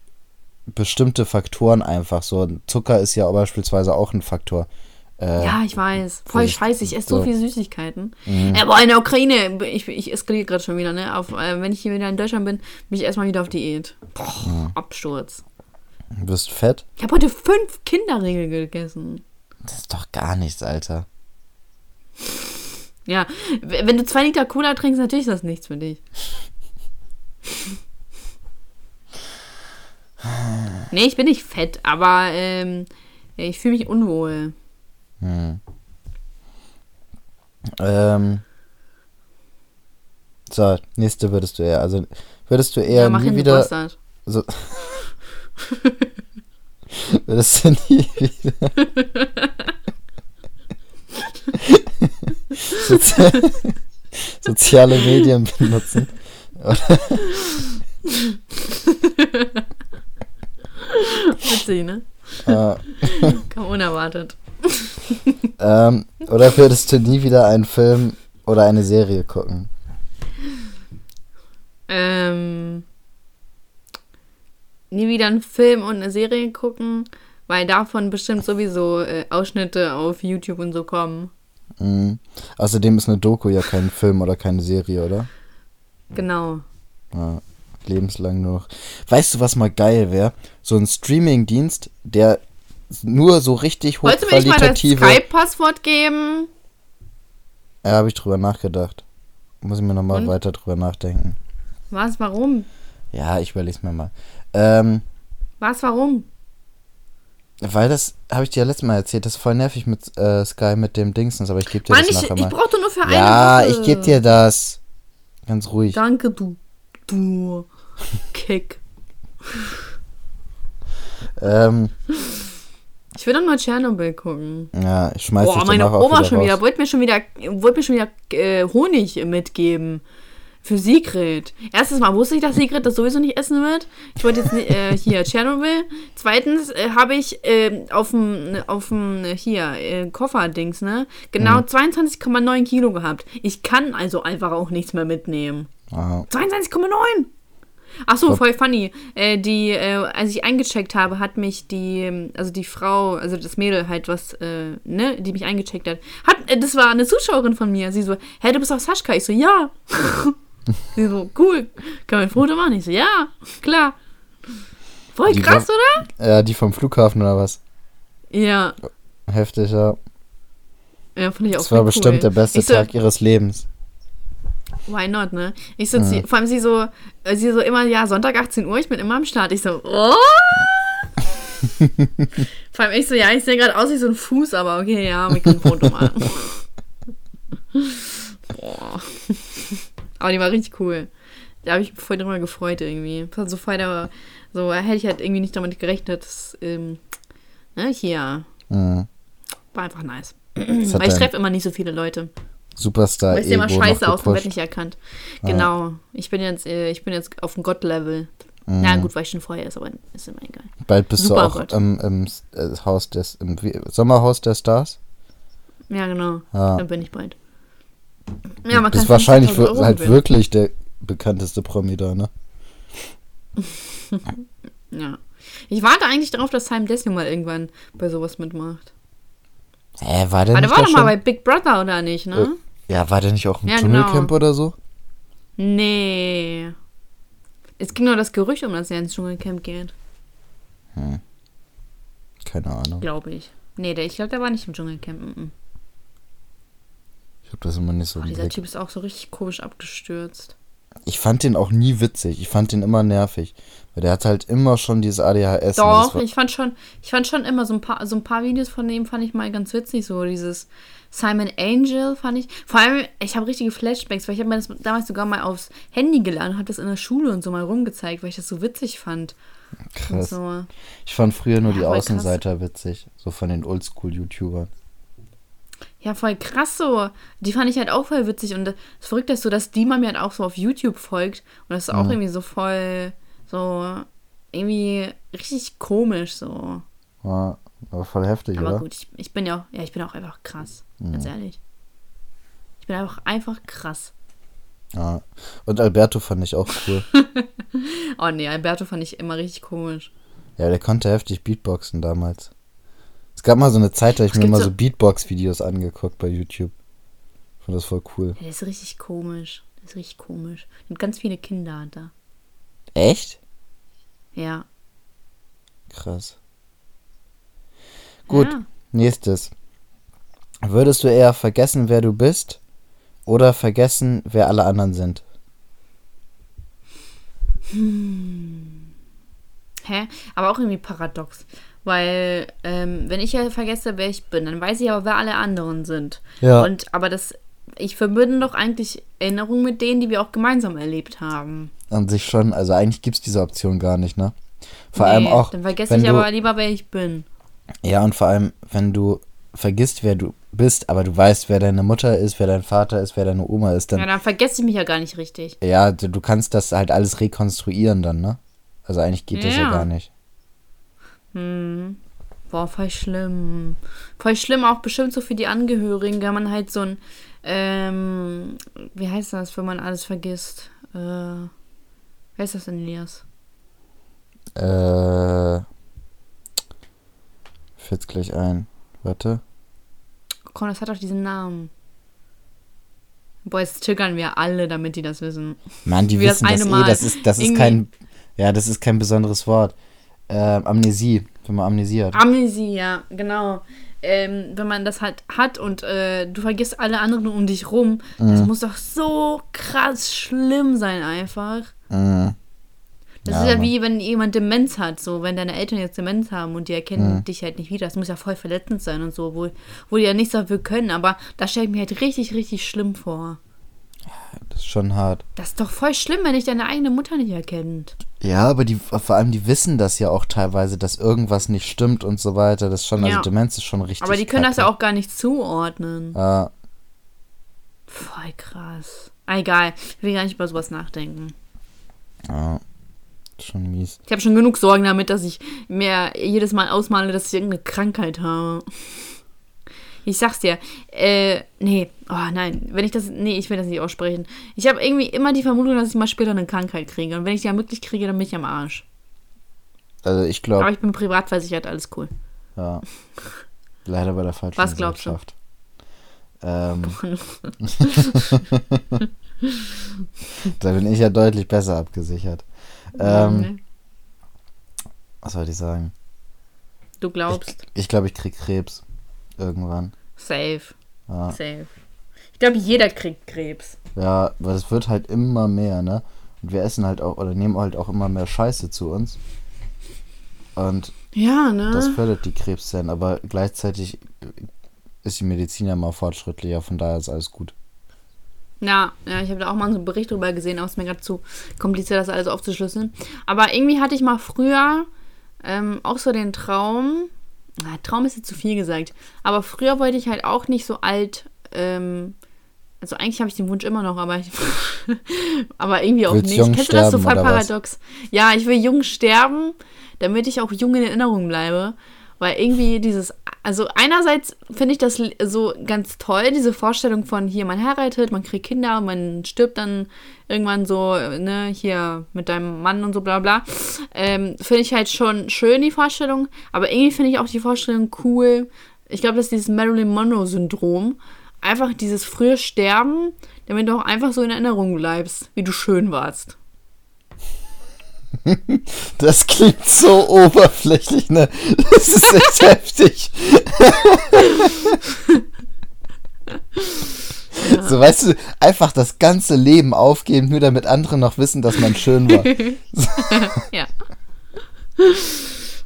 bestimmte Faktoren einfach so. Zucker ist ja beispielsweise auch ein Faktor. Äh, Ja, ich weiß. Voll ich- scheiße. Ich esse so so. viel Süßigkeiten. Äh, boah, in der Ukraine, ich, ich eskaliere gerade schon wieder, ne? Auf, äh, wenn ich hier wieder in Deutschland bin, bin ich erstmal wieder auf Diät. Boah, Absturz. Du wirst fett. Ich habe heute fünf Kinderriegel gegessen. Das ist doch gar nichts, Alter. Ja, wenn du zwei Liter Cola trinkst, natürlich ist das nichts für dich. nee, ich bin nicht fett, aber ähm, ich fühle mich unwohl. Hm. Ähm. So, nächste würdest du eher, also würdest du eher Ja, mach nie wieder, Bastard. so, würdest du nie wieder Sozi soziale Medien benutzen? Witzig, ne? Äh, Kam unerwartet. ähm, oder würdest du nie wieder einen Film oder eine Serie gucken? Ähm, nie wieder einen Film und eine Serie gucken, weil davon bestimmt sowieso äh, Ausschnitte auf YouTube und so kommen. Mhm. Außerdem ist eine Doku ja kein Film oder keine Serie, oder? Genau. Ja, lebenslang nur noch. Weißt du, was mal geil wäre? So ein Streaming-Dienst, der nur so richtig Wolltest du mir nicht mal das hochqualitative. Skype-Passwort geben? Ja, habe ich drüber nachgedacht. Muss ich mir nochmal weiter drüber nachdenken. Was, warum? Ja, ich überleg's mir mal. Ähm, Was, warum? weil das, habe ich dir ja letztes Mal erzählt, das ist voll nervig mit äh, Sky, mit dem Dingsens, aber ich gebe dir Mann, das ich, nachher ich mal. brauch doch nur für eine Ja, Woche. ich gebe dir das. Ganz ruhig. Danke, du. Du. Kick. Ähm, Ich will doch mal Tschernobyl gucken. ja, ich schmeiß Boah, dich meine Oma wieder schon wieder, raus. wollte mir schon wieder, wollte mir schon wieder äh, Honig mitgeben. Für Sigrid. Erstes Mal wusste ich, dass Sigrid das sowieso nicht essen wird. Ich wollte jetzt äh, hier Tschernobyl. Zweitens äh, habe ich auf dem auf dem hier äh, Kofferdings, ne? Genau Mhm. 22,9 Kilo gehabt. Ich kann also einfach auch nichts mehr mitnehmen. Ah, 22,9! Ach so, voll funny. Äh, die, äh, als ich eingecheckt habe, hat mich die, also die Frau, also das Mädel halt was, äh, ne, die mich eingecheckt hat, hat, äh, das war eine Zuschauerin von mir. Sie so, hä, du bist auch Sascha? Ich so, ja. Sie so, cool. Kann man ein Foto machen? Ich so, ja, klar. Voll Die krass, war- oder? ja, die vom Flughafen oder was? Ja. Heftig, ja. Ja, fand ich auch Das war voll bestimmt cool. der beste ich so, Tag ihres Lebens. Why not, ne? Ich so, sie, vor allem sie so, sie so immer, ja, Sonntag 18 Uhr, ich bin immer am Start. Ich so, oh! vor allem ich so, ja, ich sehe gerade aus wie so ein Fuß, aber okay, ja, wir können ein Foto machen. Boah. Aber die war richtig cool. Da habe ich mich voll drüber gefreut irgendwie. Das war so voll der, so hätte ich halt irgendwie nicht damit gerechnet, dass, ähm, ne, hier, Mhm. war einfach nice. Weil ich treffe immer nicht so viele Leute. Superstar Weil ich sehe immer scheiße aus und werde nicht erkannt. Genau. Ich bin jetzt, äh, ich bin jetzt auf dem Gott-Level. Mhm. Na gut, weil ich schon vorher ist, aber ist immer egal. Bald bist Super du auch im, im äh, Haus des, im Sommerhaus der Stars. Ja, genau. Ja. Dann bin ich bald. Ja, man Du bist wahrscheinlich 50.000 wir- Euro halt gewinnen. wirklich der bekannteste Promi da, ne? Ja. Ich warte eigentlich darauf, dass Simon Desio mal irgendwann bei sowas mitmacht. Hä, war der Aber der war doch mal bei Big Brother, oder nicht, ne? Ja, war der nicht auch im Ja, Dschungelcamp genau. oder so? Nee. Es ging nur das Gerücht um, dass er ins Dschungelcamp geht, Keine Ahnung. glaube ich. Nee, der, ich glaube, der war nicht im Dschungelcamp. mm, mm. Ich hab das immer nicht so Ach, dieser. Typ ist auch so richtig komisch abgestürzt. Ich fand den auch nie witzig. Ich fand den immer nervig. Weil der hat halt immer schon dieses ADHS. Doch, ich fand schon, ich fand schon immer so ein paar, so ein paar Videos von dem fand ich mal ganz witzig. So dieses Simon Angel fand ich. Vor allem, ich habe richtige Flashbacks, weil ich habe mir das damals sogar mal aufs Handy geladen und habe das in der Schule und so mal rumgezeigt, weil ich das so witzig fand. Krass. so. Ich fand früher nur Ja, die voll krass. Außenseiter witzig. So von den Oldschool-YouTubern. Ja, voll krass so. Die fand ich halt auch voll witzig. Und das Verrückte ist so, dass die mir halt auch so auf YouTube folgt. Und das ist auch irgendwie so voll, so, irgendwie richtig komisch so. Ja, aber voll heftig, Aber oder? gut, ich, ich bin ja auch, ja, ich bin auch einfach krass. Ganz ehrlich. Ich bin einfach, einfach krass. Ja. Und Alberto fand ich auch cool. Oh nee, Alberto fand ich immer richtig komisch. ja, der konnte heftig Beatboxen damals. Es gab mal so eine Zeit, da ich mir mal so- so Beatbox-Videos angeguckt bei YouTube. Ich fand das voll cool. Ja, der ist richtig komisch. Der ist richtig komisch. Und ganz viele Kinder er. Echt? Ja. Krass. Gut, Ja. nächstes. Würdest du eher vergessen, wer du bist oder vergessen, wer alle anderen sind? Hä? Aber auch irgendwie paradox. Weil, ähm, wenn ich ja vergesse, wer ich bin, dann weiß ich aber, wer alle anderen sind. Ja. Und, aber das, ich verbinde doch eigentlich Erinnerungen mit denen, die wir auch gemeinsam erlebt haben. An sich schon, also eigentlich gibt es diese Option gar nicht, ne? Vor allem Nee, auch, Dann vergesse ich aber lieber, wer ich bin. ja und vor allem, wenn du vergisst, wer du bist, aber du weißt, wer deine Mutter ist, wer dein Vater ist, wer deine Oma ist, dann, Ja, dann vergesse ich mich ja gar nicht richtig. ja, du, du kannst das halt alles rekonstruieren dann, ne? Also eigentlich geht das ja Ja. gar nicht. Hm. Boah, voll schlimm. Voll schlimm auch bestimmt so für die Angehörigen, wenn man halt so ein, ähm, wie heißt das, wenn man alles vergisst? Äh, wer ist das denn, Elias? Äh, fällt's gleich ein. Warte. Komm, das hat doch diesen Namen. Boah, jetzt triggern wir alle, damit die das wissen. Mann, die Wie das wissen das eine eh, Mal. das ist, das ist kein, ja, das ist kein besonderes Wort. Ähm, Amnesie, wenn man Amnesie hat. Amnesie, ja, genau. Ähm, wenn man das halt hat und äh, du vergisst alle anderen um dich rum, das Mhm. muss doch so krass schlimm sein einfach. Mhm. Das Ja, ist ja wie wenn jemand Demenz hat, so wenn deine Eltern jetzt Demenz haben und die erkennen Mhm. dich halt nicht wieder. Das muss ja voll verletzend sein und so, wo, wo die ja nichts dafür können. Aber das stelle ich mir halt richtig, richtig schlimm vor. Das ist schon hart. Das ist doch voll schlimm, wenn dich deine eigene Mutter nicht erkennt. Ja, aber die, vor allem die wissen das ja auch teilweise, dass irgendwas nicht stimmt und so weiter. Das ist schon, also Ja. Demenz ist schon richtig. Aber die können das kacke. ja auch gar nicht zuordnen. Ja, Voll krass. Egal, ich will gar nicht über sowas nachdenken. ja, schon mies. Ich habe schon genug Sorgen damit, dass ich mir jedes Mal ausmale, dass ich irgendeine Krankheit habe. Ich sag's dir, äh, nee, oh nein, wenn ich das, nee, ich will das nicht aussprechen. Ich habe irgendwie immer die Vermutung, dass ich mal später eine Krankheit kriege. Und wenn ich die ja wirklich kriege, dann bin ich am Arsch. Also ich Aber glaube, ich bin privat versichert, alles cool. ja. Leider bei der falschen Was glaubst du? Ähm, da bin ich ja deutlich besser abgesichert. Ähm, Nee. was soll ich sagen? Du glaubst, Ich glaube, ich krieg Krebs. Irgendwann. safe, Ja. safe. Ich glaube, jeder kriegt Krebs. Ja, weil es wird halt immer mehr, ne? Und wir essen halt auch, oder nehmen halt auch immer mehr Scheiße zu uns. Und Ja, ne? das fördert die Krebszellen, aber gleichzeitig ist die Medizin ja mal fortschrittlicher, von daher ist alles gut. Ja, ja, ich habe da auch mal so einen Bericht drüber gesehen, aber es ist mir gerade zu kompliziert, das alles aufzuschlüsseln. Aber irgendwie hatte ich mal früher ähm, auch so den Traum, na, Traum ist jetzt zu viel gesagt, aber früher wollte ich halt auch nicht so alt, ähm, also eigentlich habe ich den Wunsch immer noch, aber ich, aber irgendwie auch Willst nicht. Kennst du das so voll oder was? paradox? Ja, ich will jung sterben, damit ich auch jung in Erinnerung bleibe. Weil irgendwie dieses, also einerseits finde ich das so ganz toll, diese Vorstellung von hier, man heiratet, man kriegt Kinder, man stirbt dann irgendwann so, ne, hier mit deinem Mann und so bla bla. Ähm, finde ich halt schon schön, die Vorstellung. Aber irgendwie finde ich auch die Vorstellung cool, Ich glaube, das ist dieses Marilyn Monroe-Syndrom. Einfach dieses frühe Sterben, damit du auch einfach so in Erinnerung bleibst, wie du schön warst. Das klingt so oberflächlich, ne? Das ist echt heftig. Ja. So, weißt du, einfach das ganze Leben aufgeben, nur damit andere noch wissen, dass man schön war. ja.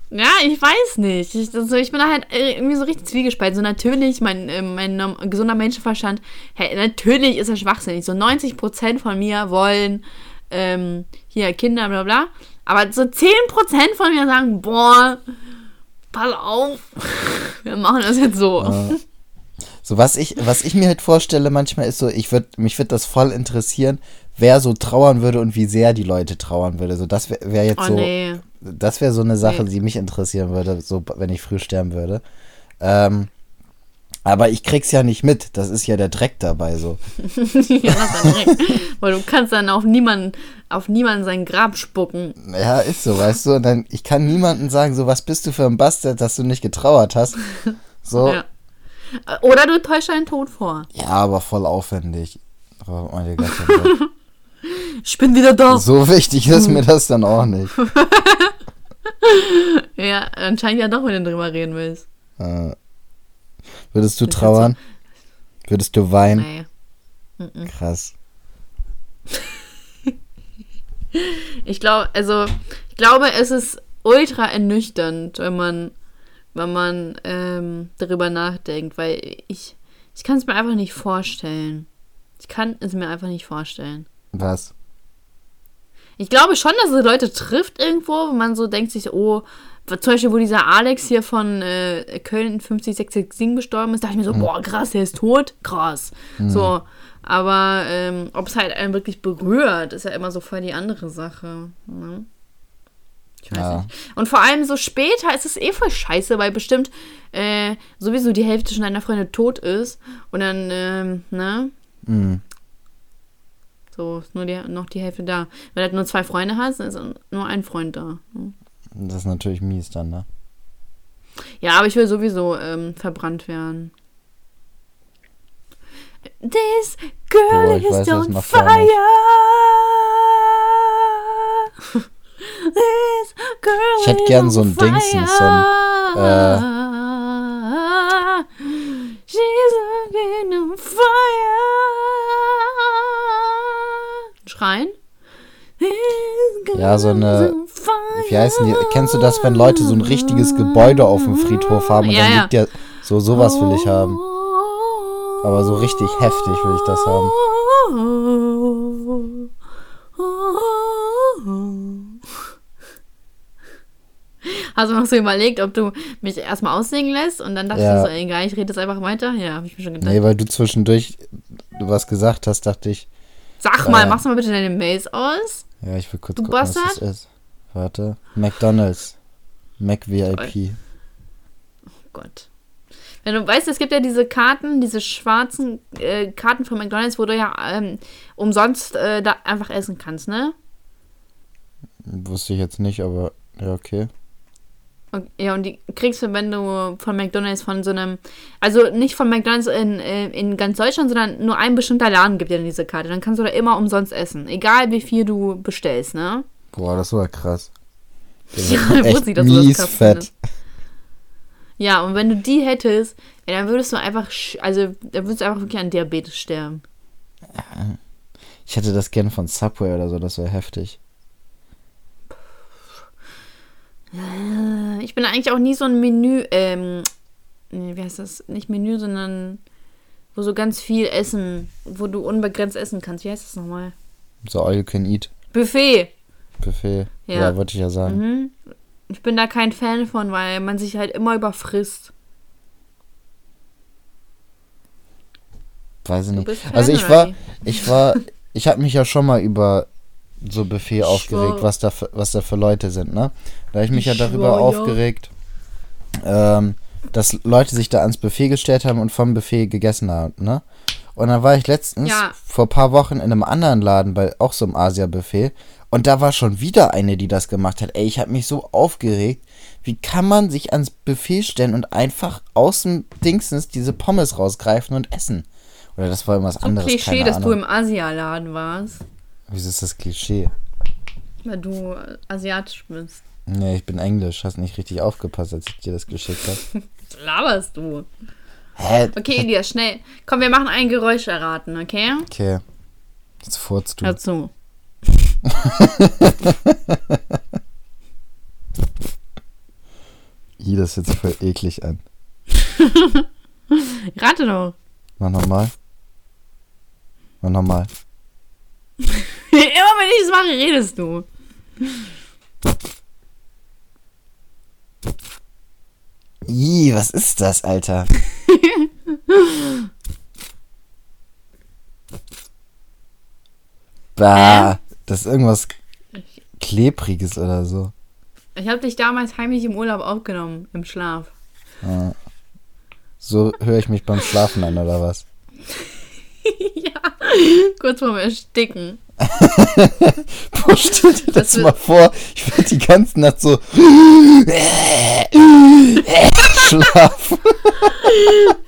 Ja, ich weiß nicht. Ich, also ich bin da halt irgendwie so richtig zwiegespalten. So natürlich, mein, äh, mein gesunder Menschenverstand, hey, natürlich ist er schwachsinnig. So 90% von mir wollen ähm, hier Kinder, bla bla. Aber so 10% von mir sagen, boah, pass auf, wir machen das jetzt so. Ja. So, was ich, was ich mir halt vorstelle manchmal ist so, ich würde, mich würde das voll interessieren, wer so trauern würde und wie sehr die Leute trauern würde. So, das wäre wär jetzt oh, so, nee. das wäre so eine Sache, nee. die mich interessieren würde, so, wenn ich früh sterben würde. Ähm, aber ich krieg's ja nicht mit. Das ist ja der Dreck dabei so. ja, das ist Dreck. Weil du kannst dann auf niemanden, auf niemanden sein Grab spucken. Ja, ist so, weißt du. Und dann, ich kann niemandem sagen, so, was bist du für ein Bastard, dass du nicht getrauert hast. So. Ja. Oder du täuschst einen Tod vor. Ja, aber voll aufwendig. Oh, meine ich bin wieder da. So wichtig ist mir das dann auch nicht. ja, anscheinend ja doch, wenn du drüber reden willst. Äh, würdest du trauern? Würdest du weinen? Nee. Krass. Ich glaube, also, ich glaube, es ist ultra ernüchternd, wenn man wenn man ähm, darüber nachdenkt, weil ich, ich kann es mir einfach nicht vorstellen. Ich kann es mir einfach nicht vorstellen. Was? Ich glaube schon, dass es Leute trifft irgendwo, wo man so denkt sich, oh, zum Beispiel, wo dieser Alex hier von äh, Köln 5066 gestorben ist, dachte ich mir so, mhm. boah, krass, der ist tot, krass. Mhm. So, aber ähm, ob es halt einen wirklich berührt, ist ja immer so voll die andere Sache. Ne? Ich weiß ja. nicht. Und vor allem so später ist es eh voll scheiße, weil bestimmt äh, sowieso die Hälfte schon deiner Freunde tot ist. Und dann, ähm, ne? Mhm. So, ist nur die, noch die Hälfte da. Wenn du halt nur zwei Freunde hast, dann ist nur ein Freund da. Ne? Das ist natürlich mies dann, ne? Ja, aber ich will sowieso ähm, verbrannt werden. This girl Boah, is on fire. Ich hätte gern so ein Dingsens, so ein, äh, Schreien? Ja, so eine. Wie heißen die? Kennst du das, wenn Leute so ein richtiges Gebäude auf dem Friedhof haben und ja, dann liegt ja. So, sowas will ich haben. Aber so richtig heftig will ich das haben. Hast du noch so überlegt, ob du mich erstmal aussingen lässt und dann dachte ja. ich so, egal, ich rede jetzt einfach weiter? Ja, habe ich mir schon gedacht. Nee, weil du zwischendurch du was gesagt hast, dachte ich. Sag mal, äh, machst du mal bitte deine Mails aus? Ja, ich will kurz du gucken, Bastard? was das ist. Warte. McDonalds. Mac VIP. Oh Gott. Wenn du weißt, es gibt ja diese Karten, diese schwarzen äh, Karten von McDonalds, wo du ja ähm, umsonst äh, da einfach essen kannst, ne? Wusste ich jetzt nicht, aber ja, okay. Ja, und die kriegst du, wenn du von McDonalds von so einem, also nicht von McDonalds in, äh, in ganz Deutschland, sondern nur ein bestimmter Laden gibt dir diese Karte. Dann kannst du da immer umsonst essen. Egal wie viel du bestellst, ne? Boah, das war krass. ja, wusste ich, dass du das krass fett. Ja, und wenn du die hättest, ja, dann würdest du einfach, also, dann würdest du einfach wirklich an Diabetes sterben. Ich hätte das gern von Subway oder so, das wäre heftig. Äh, ich bin eigentlich auch nie so ein Menü, ähm, nee, wie heißt das? Nicht Menü, sondern wo so ganz viel Essen, wo du unbegrenzt essen kannst. Wie heißt das nochmal? So all you can eat. Buffet. Buffet. Ja, ja wollte ich ja sagen. Mhm. Ich bin da kein Fan von, weil man sich halt immer überfrisst. Weiß ich nicht. Also ich war, ich war, ich habe mich ja schon mal über so Buffet ich aufgeregt, was da, für, was da für Leute sind, ne? Da habe ich mich ich ja darüber war, aufgeregt, ja. ähm, dass Leute sich da ans Buffet gestellt haben und vom Buffet gegessen haben, ne? Und dann war ich letztens ja. vor ein paar Wochen in einem anderen Laden, bei auch so einem Asia-Buffet. Und da war schon wieder eine, die das gemacht hat. Ey, ich habe mich so aufgeregt, Wie kann man sich ans Buffet stellen und einfach aus dem Dingsens diese Pommes rausgreifen und essen? Oder das war irgendwas So anderes. Klischee, dass du im Asialaden warst, Wieso ist das Klischee? weil du äh, asiatisch bist. Nee, ich bin Englisch. Hast nicht richtig aufgepasst, als ich dir das geschickt habe. Was laberst du? Hä? Okay, Elias, schnell. Komm, wir machen ein Geräusch erraten, okay? Okay. Jetzt furzt du. Hör Ih, das hört sich voll eklig an. Rate doch. Mach nochmal. Mach nochmal. Immer wenn ich es mache, redest du. Ih, was ist das, Alter? bah, das ist irgendwas Klebriges oder so. Ich habe dich damals heimlich im Urlaub aufgenommen, im Schlaf. So höre ich mich beim Schlafen an, oder was? ja, kurz vorm Ersticken. Stell dir das, wird- mal vor. Ich werde die ganze Nacht so schlafen.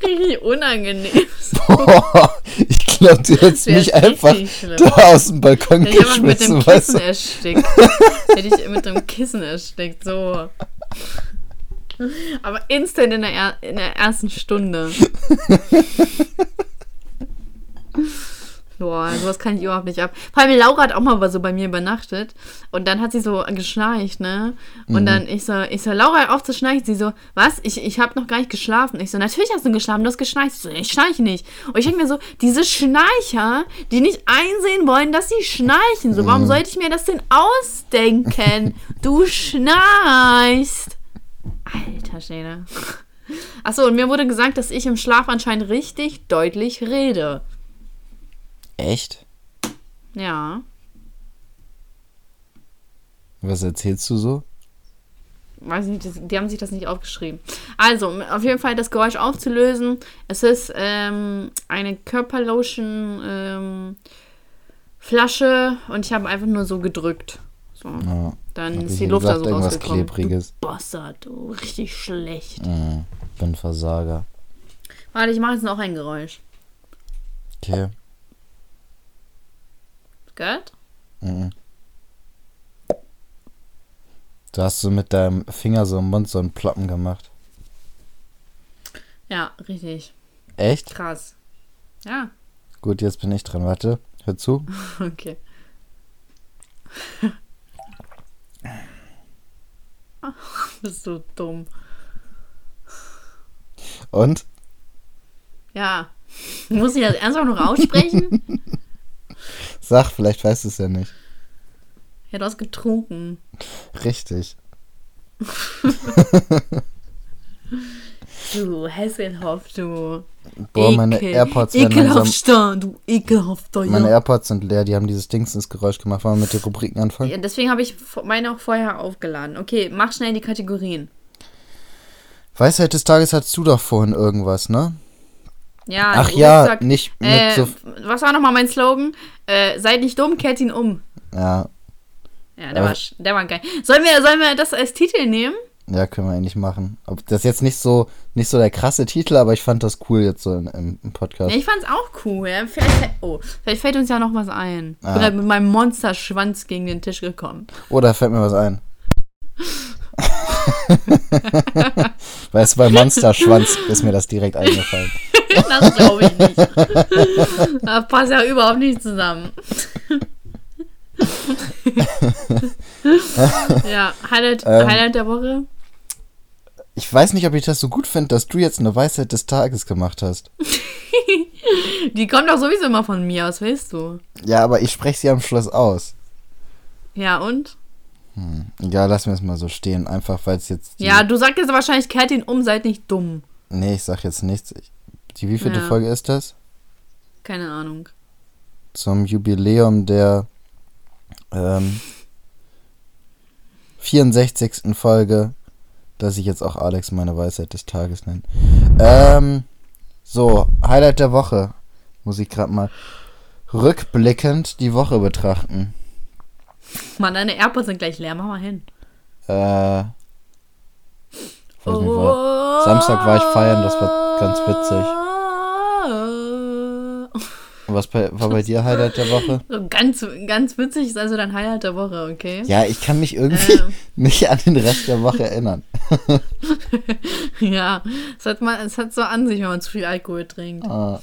Richtig unangenehm. Boah, ich glaube, du hättest mich einfach schlimm. da aus dem Balkon Hätte ich einfach mit dem geschmissen, Kissen du? erstickt. Hätte ich mit dem Kissen erstickt, so. Aber instant in der, er in der ersten Stunde. Boah, sowas kann ich überhaupt nicht ab. Vor allem Laura hat auch mal so bei mir übernachtet und dann hat sie so geschnarcht, ne? Und dann ich so, ich so, Laura hör auf zu schnarchen. Sie so, was? Ich, ich habe noch gar nicht geschlafen. Ich so, natürlich hast du geschlafen, du hast geschnarcht. Ich so, ich schnarche nicht. Und ich denke mir so, diese Schnarcher, die nicht einsehen wollen, dass sie schnarchen. So, warum sollte ich mir das denn ausdenken? Du schnarchst. Alter Schäde. Achso, und mir wurde gesagt, dass ich im Schlaf anscheinend richtig deutlich rede. Echt? Ja. Was erzählst du so? Weiß nicht, die haben sich das nicht aufgeschrieben. Also, auf jeden Fall das Geräusch aufzulösen. Es ist ähm, eine Körperlotion ähm, Flasche und ich habe einfach nur so gedrückt. So. Ja, Dann ist die ja Luft da so rausgekommen. Klebriges. Du Bastard, du. Richtig schlecht. Mhm, bin Versager. Warte, ich mache jetzt noch ein Geräusch. Okay. Gehört? Mhm. Du hast so mit deinem Finger so im Mund so einen Ploppen gemacht. Ja, richtig. Echt? Krass. Ja, Gut, jetzt bin ich dran. Warte, hör zu. okay. Bist du dumm. Und? Ja. Muss ich das ernsthaft noch aussprechen? Sag, vielleicht weißt du es ja nicht. Ja, du hast getrunken. Richtig. Du Hasselhoff, du. Boah, meine Ekel- AirPods werden langsam. Ekelhafter, du ekelhafter, Meine ja. AirPods sind leer, die haben dieses Dings ins Geräusch gemacht. Wollen wir mit den Rubriken anfangen? ja. Deswegen habe ich meine auch vorher aufgeladen. Okay, mach schnell die Kategorien. Weisheit des Tages hattest du doch vorhin irgendwas, ne? Ja, Ach ja, Rucksack- nicht mit Äh, so. was war nochmal mein Slogan? Äh, seid nicht dumm, kehrt ihn um. Ja, Ja, der, Aber- war, der war geil. Sollen wir, sollen wir das als Titel nehmen? ja, können wir eigentlich machen. Ob das ist jetzt nicht so, nicht so der krasse Titel, aber ich fand das cool jetzt so im, im Podcast. Ja, ich fand's auch cool. Ja. Vielleicht, fällt- oh, vielleicht fällt uns ja noch was ein. Ich bin Ah. halt mit meinem Monsterschwanz gegen den Tisch gekommen. Oh, da fällt mir was ein. weißt du, bei Monsterschwanz ist mir das direkt eingefallen. Das glaube ich nicht. Das passt ja überhaupt nicht zusammen. ja, Highlight, Ähm. Highlight der Woche. Ich weiß nicht, ob ich das so gut finde, dass du jetzt eine Weisheit des Tages gemacht hast. Die kommt doch sowieso immer von mir aus, weißt du. Ja, aber ich spreche sie am Schluss aus. Ja, und? Ja, lassen wir es mal so stehen. Einfach, weil es jetzt. Ja, du sagst jetzt wahrscheinlich, kehrt ihn um, seid nicht dumm. Nee, ich sag jetzt nichts. Ich, die wievielte Ja. Folge ist das? Keine Ahnung. Zum Jubiläum der ähm, 64. Folge, dass ich jetzt auch Alex meine Weisheit des Tages nenne. Ähm, so, Highlight der Woche. Muss ich gerade mal rückblickend die Woche betrachten. Mann, deine AirPods sind gleich leer, mach mal hin. Äh, Weiß nicht, war, Samstag war ich feiern, das war ganz witzig. Was bei, war bei dir Highlight der Woche? So ganz, ganz witzig ist also dein Highlight der Woche, okay? Ja, ich kann mich irgendwie Ähm. nicht an den Rest der Woche erinnern. Ja, es hat, man, es hat so an sich, wenn man zu viel Alkohol trinkt. Ah,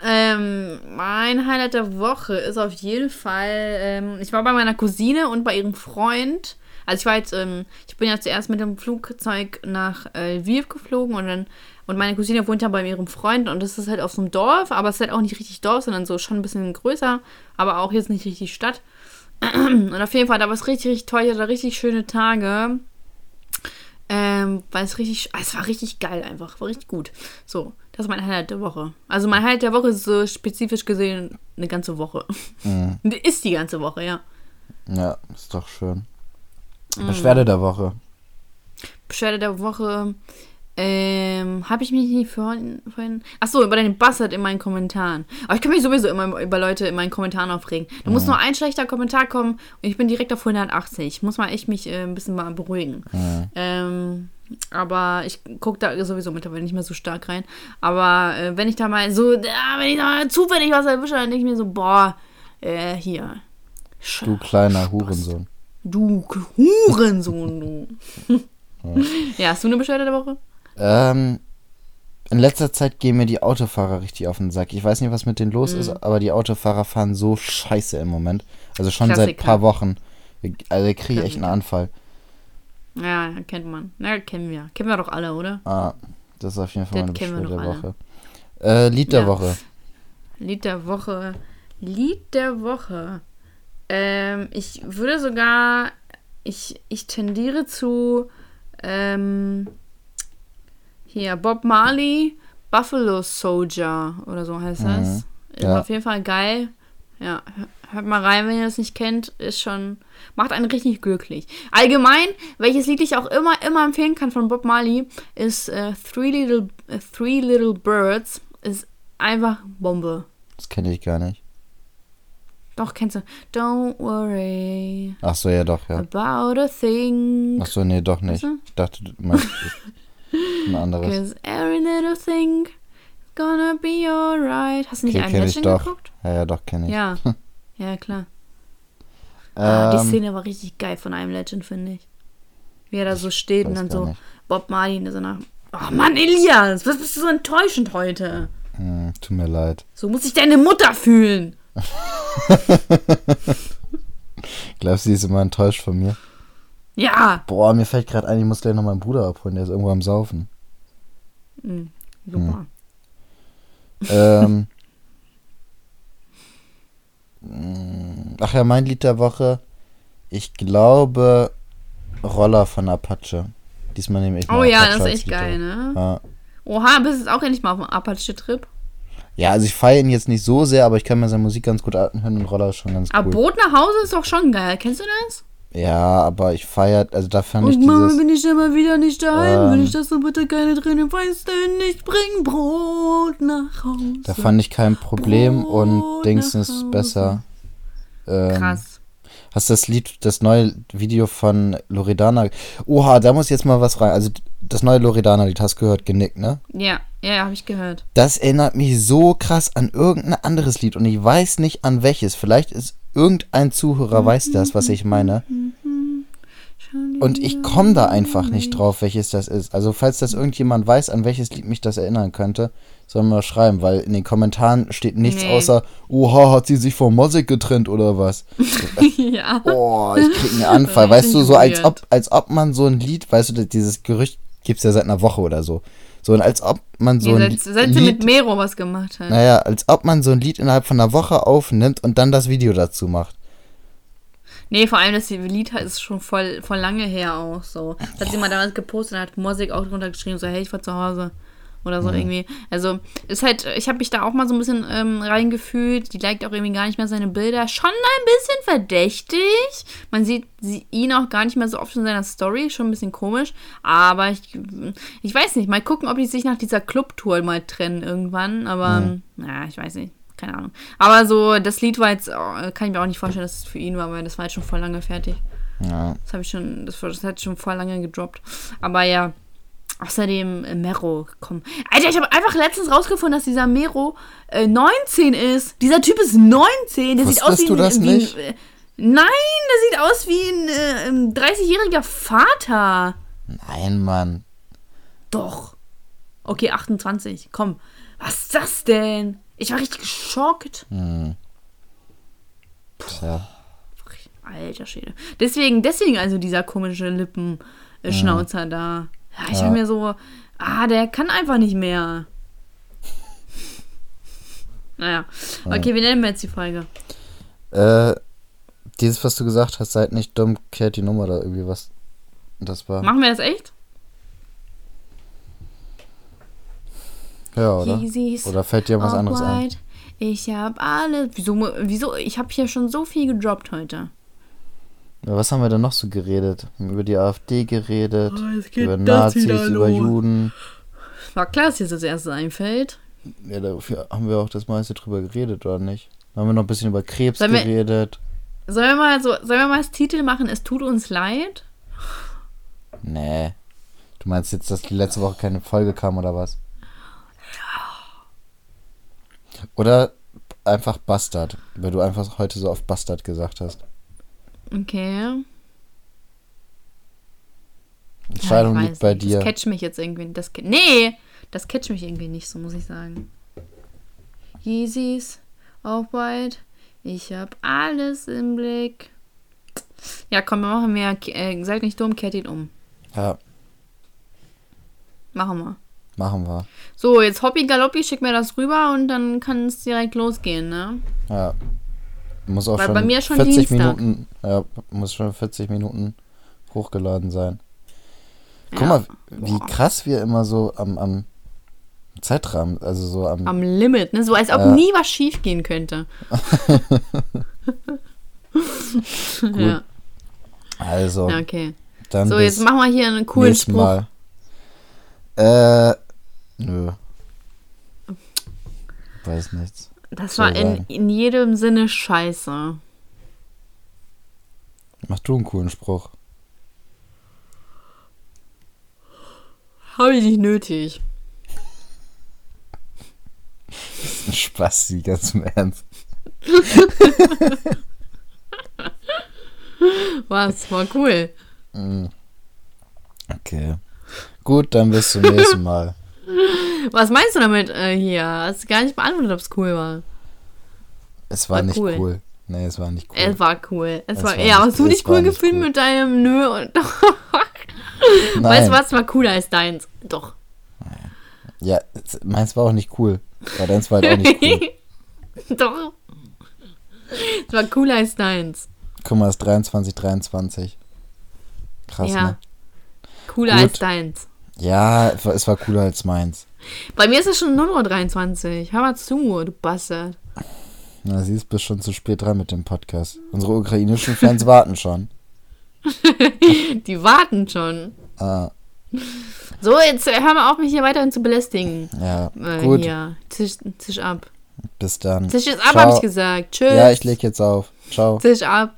Ähm, mein Highlight der Woche ist auf jeden Fall, ähm, ich war bei meiner Cousine und bei ihrem Freund. Also ich war jetzt, ähm, ich bin ja zuerst mit dem Flugzeug nach äh, Lviv geflogen und dann, und meine Cousine wohnt ja bei ihrem Freund und das ist halt auf so einem Dorf, aber es ist halt auch nicht richtig Dorf, sondern so schon ein bisschen größer, aber auch jetzt nicht richtig Stadt. Und auf jeden Fall, da war es richtig, richtig toll, ich hatte richtig schöne Tage. Ähm, weil es richtig, ah, es war richtig geil einfach, war richtig gut. So, das ist mein Highlight der Woche. Also mein Highlight der Woche ist so spezifisch gesehen eine ganze Woche. Mhm. Ist die ganze Woche, ja. ja, ist doch schön. Mhm. Beschwerde der Woche. Beschwerde der Woche, ähm, habe ich mich nicht vorhin, vorhin. Achso, über den Bastard in meinen Kommentaren. Aber ich kann mich sowieso immer über Leute in meinen Kommentaren aufregen. Da muss nur ein schlechter Kommentar kommen und ich bin direkt auf 180. Ich muss mal echt mich äh, ein bisschen mal beruhigen. Ähm, aber ich gucke da sowieso mittlerweile nicht mehr so stark rein. Aber äh, wenn ich da mal so, ja, wenn ich da mal zufällig was erwische, dann denke ich mir so, boah, äh, hier. Sch- Du kleiner Hurensohn. Du Hurensohn, du. ja, hast du eine Beschwerde der Woche? Ähm, in letzter Zeit gehen mir die Autofahrer richtig auf den Sack. Ich weiß nicht, was mit denen los Mhm. ist, aber die Autofahrer fahren so scheiße im Moment. Also schon seit Klassiker. paar Wochen. Also kriege ich echt einen Anfall. Ja, kennt man. Na, kennen wir. Kennen wir doch alle, oder? Ah, das ist auf jeden Fall Das meine Beschwerde der Woche. Äh, Lied der Ja. Woche. Lied der Woche. Lied der Woche. Ähm, ich würde sogar. Ich, ich tendiere zu. Ähm, hier, Bob Marley, Buffalo Soldier oder so heißt das. Ist Mhm. Ja. auf jeden Fall geil. Ja, hör- hört mal rein, wenn ihr das nicht kennt. Ist schon. Macht einen richtig glücklich. Allgemein, welches Lied ich auch immer, immer empfehlen kann von Bob Marley, ist äh, Three, Little, äh, Three Little Birds. Ist einfach Bombe. Das kenne ich gar nicht. Doch, kennst du. Don't worry Ach so, ja doch, ja. about a thing. Ach so, nee, doch nicht. Weißt du? Ich dachte, du meinst ein anderes. Cause every little thing is gonna be alright. Hast du nicht Okay, einen doch. geguckt? Ja, ja, doch, kenne ich. Ja. Ja, klar. Ah, die Ähm, Szene war richtig geil von einem Legend, finde ich. Wie er da so steht und dann so nicht. Bob Marley in so nach. Oh Mann, Elias, was bist du so enttäuschend heute? hm, tut mir leid. So muss sich deine Mutter fühlen. Glaubst du, sie ist immer enttäuscht von mir? Ja. Boah, mir fällt gerade ein, ich muss gleich noch meinen Bruder abholen, der ist irgendwo am Saufen. Super. ähm, mh, ach ja, mein Lied der Woche. Ich glaube Roller von Apache. Diesmal nehme ich mal Oh ja, Apache das ist echt Lied geil, ne? Ja. Oha, bist jetzt auch endlich mal auf dem Apache-Trip. ja, also ich feiere ihn jetzt nicht so sehr, aber ich kann mir seine Musik ganz gut anhören und Roller ist schon ganz Aber cool. Boot nach Hause ist doch schon geil. Kennst du das? Ja, aber ich feiere, also da fand ich Und Mama, dieses... bin ich immer wieder nicht daheim, Ähm. wenn ich das so bitte keine Tränen weiß, denn ich bring Brot nach Hause. Da fand ich kein Problem und Brot Dings nach ist besser. Ähm, Krass. Hast du das Lied, das neue Video von Loredana? Oha, da muss jetzt mal was rein. Also das neue Loredana-Lied, hast du gehört, genickt, ne? Ja, ja, ja habe ich gehört. Das erinnert mich so krass an irgendein anderes Lied und ich weiß nicht an welches. Vielleicht ist irgendein Zuhörer weiß das, was ich meine. Und ich komme da einfach nicht drauf, welches das ist. Also falls das irgendjemand weiß, an welches Lied mich das erinnern könnte, soll mal schreiben, weil in den Kommentaren steht nichts Nee. außer, oha, hat sie sich von Mosik getrennt oder was? ja. Oh, ich krieg einen Anfall. weißt du, so als ob, als ob man so ein Lied, weißt du, dieses Gerücht gibt's ja seit einer Woche oder so. So, und als ob man so Nee, ein seit, seit sie mit Lied, Mero was gemacht hat. naja, als ob man so ein Lied innerhalb von einer Woche aufnimmt und dann das Video dazu macht. Nee, vor allem das Lied ist schon voll, voll lange her auch so. Das hat sie mal damals gepostet und hat Musik auch drunter geschrieben, so hey, ich war zu Hause. Oder so irgendwie. Also, ist halt, ich habe mich da auch mal so ein bisschen ähm, reingefühlt. Die liked auch irgendwie gar nicht mehr seine Bilder. Schon ein bisschen verdächtig. Man sieht sie, ihn auch gar nicht mehr so oft in seiner Story. Schon ein bisschen komisch. Aber ich, ich weiß nicht. Mal gucken, ob die sich nach dieser Clubtour mal trennen irgendwann. Aber, Mhm. na, ich weiß nicht. Keine Ahnung. Aber so, das Lied war jetzt, oh, kann ich mir auch nicht vorstellen, dass es für ihn war, weil das war jetzt schon voll lange fertig. Ja. Das habe ich schon, das, das hat schon vor lange gedroppt. Aber ja. Außerdem äh, Mero gekommen. Alter, ich habe einfach letztens rausgefunden, dass dieser Mero äh, 19 ist. Dieser Typ ist 19. Der sieht aus Wusstest wie du das wie nicht? Ein, äh, nein, der sieht aus wie ein, äh, ein 30-jähriger Vater. Nein, Mann. Doch. Okay, 28. Komm. Was ist das denn? Ich war richtig geschockt. Tja. Alter Schwede. Deswegen, deswegen also dieser komische Lippenschnauzer da. Ja, ich Ja. mir so, ah, der kann einfach nicht mehr. Naja. Okay, wie nennen wir jetzt die Folge? Äh, dieses, was du gesagt hast, seid nicht dumm, kehrt die Nummer da irgendwie was. Das war. Machen wir das echt? Ja, oder? Yeezys, Oder fällt dir was anderes ein? Ich hab alles. Wieso, wieso? Ich habe hier schon so viel gedroppt heute. Was haben wir denn noch so geredet? Wir über die AfD geredet, Oh, über Nazis, über. Juden. War klar, dass dir das als erstes einfällt. Ja, dafür haben wir auch das meiste drüber geredet, oder nicht? Dann haben wir noch ein bisschen über Krebs Sollen wir- geredet. Sollen wir mal so, sollen wir mal als Titel machen, es tut uns leid? Nee. Du meinst jetzt, dass die letzte Woche keine Folge kam oder was? Oder einfach Bastard, weil du einfach heute so oft Bastard gesagt hast. Okay. Entscheidung Ja, liegt bei nicht. dir. Das catcht mich jetzt irgendwie. Das, nee, das catcht mich irgendwie nicht, so muss ich sagen. Yeezys, Off-White, ich hab alles im Blick. Ja, komm, wir machen mehr. Äh, seid nicht dumm, kehrt ihn um. Ja, Machen wir. Machen wir. So, jetzt Hoppi Galoppi, schick mir das rüber und dann kann es direkt losgehen, ne? Ja. Muss auch Weil schon, bei mir schon 40 Dienstag. Minuten. Ja, muss schon 40 Minuten hochgeladen sein. Guck Ja. mal, wie Boah. krass wir immer so am, am Zeitrahmen, also so am. Am Limit, ne? So als ob Ja. nie was schief gehen könnte. ja. also, okay. So, jetzt machen wir hier einen coolen Spruch. Mal. Äh, nö. Weiß nichts. Das Soll war in, in jedem Sinne scheiße. Mach du einen coolen Spruch. Habe ich nicht nötig. Ein Spaß, die ganz im Ernst. Was? War cool. Okay. Gut, dann bis zum nächsten Mal. Was meinst du damit äh, hier? Hast gar nicht beantwortet, ob es cool war. Es war, War nicht cool. cool. Nee, es war nicht cool. Es war cool. Es Es war, war ja, hast du dich cool gefühlt cool. mit deinem Nö und Nein. Weißt du was? War cooler als deins. Doch. Ja, meins war auch nicht cool. Aber deins war halt auch nicht cool. Doch. Es war cooler als deins. Guck mal, es ist 23, 23. Krass, ja. ne? Cooler Gut. als deins. Ja, es war- cooler als meins. Bei mir ist es schon nur noch 23. Hör mal zu, du Bastard. Na, sie ist bis schon zu spät dran mit dem Podcast. Unsere ukrainischen Fans warten schon. Die warten schon. Ah, So, jetzt äh, hör mal auf, mich hier weiterhin zu belästigen. ja, Äh, gut. Hier. Tisch, Tisch ab. Bis dann. Tisch ist ab, Ciao. hab ich gesagt. Tschüss. Ja, ich leg jetzt auf. Ciao. Tisch ab.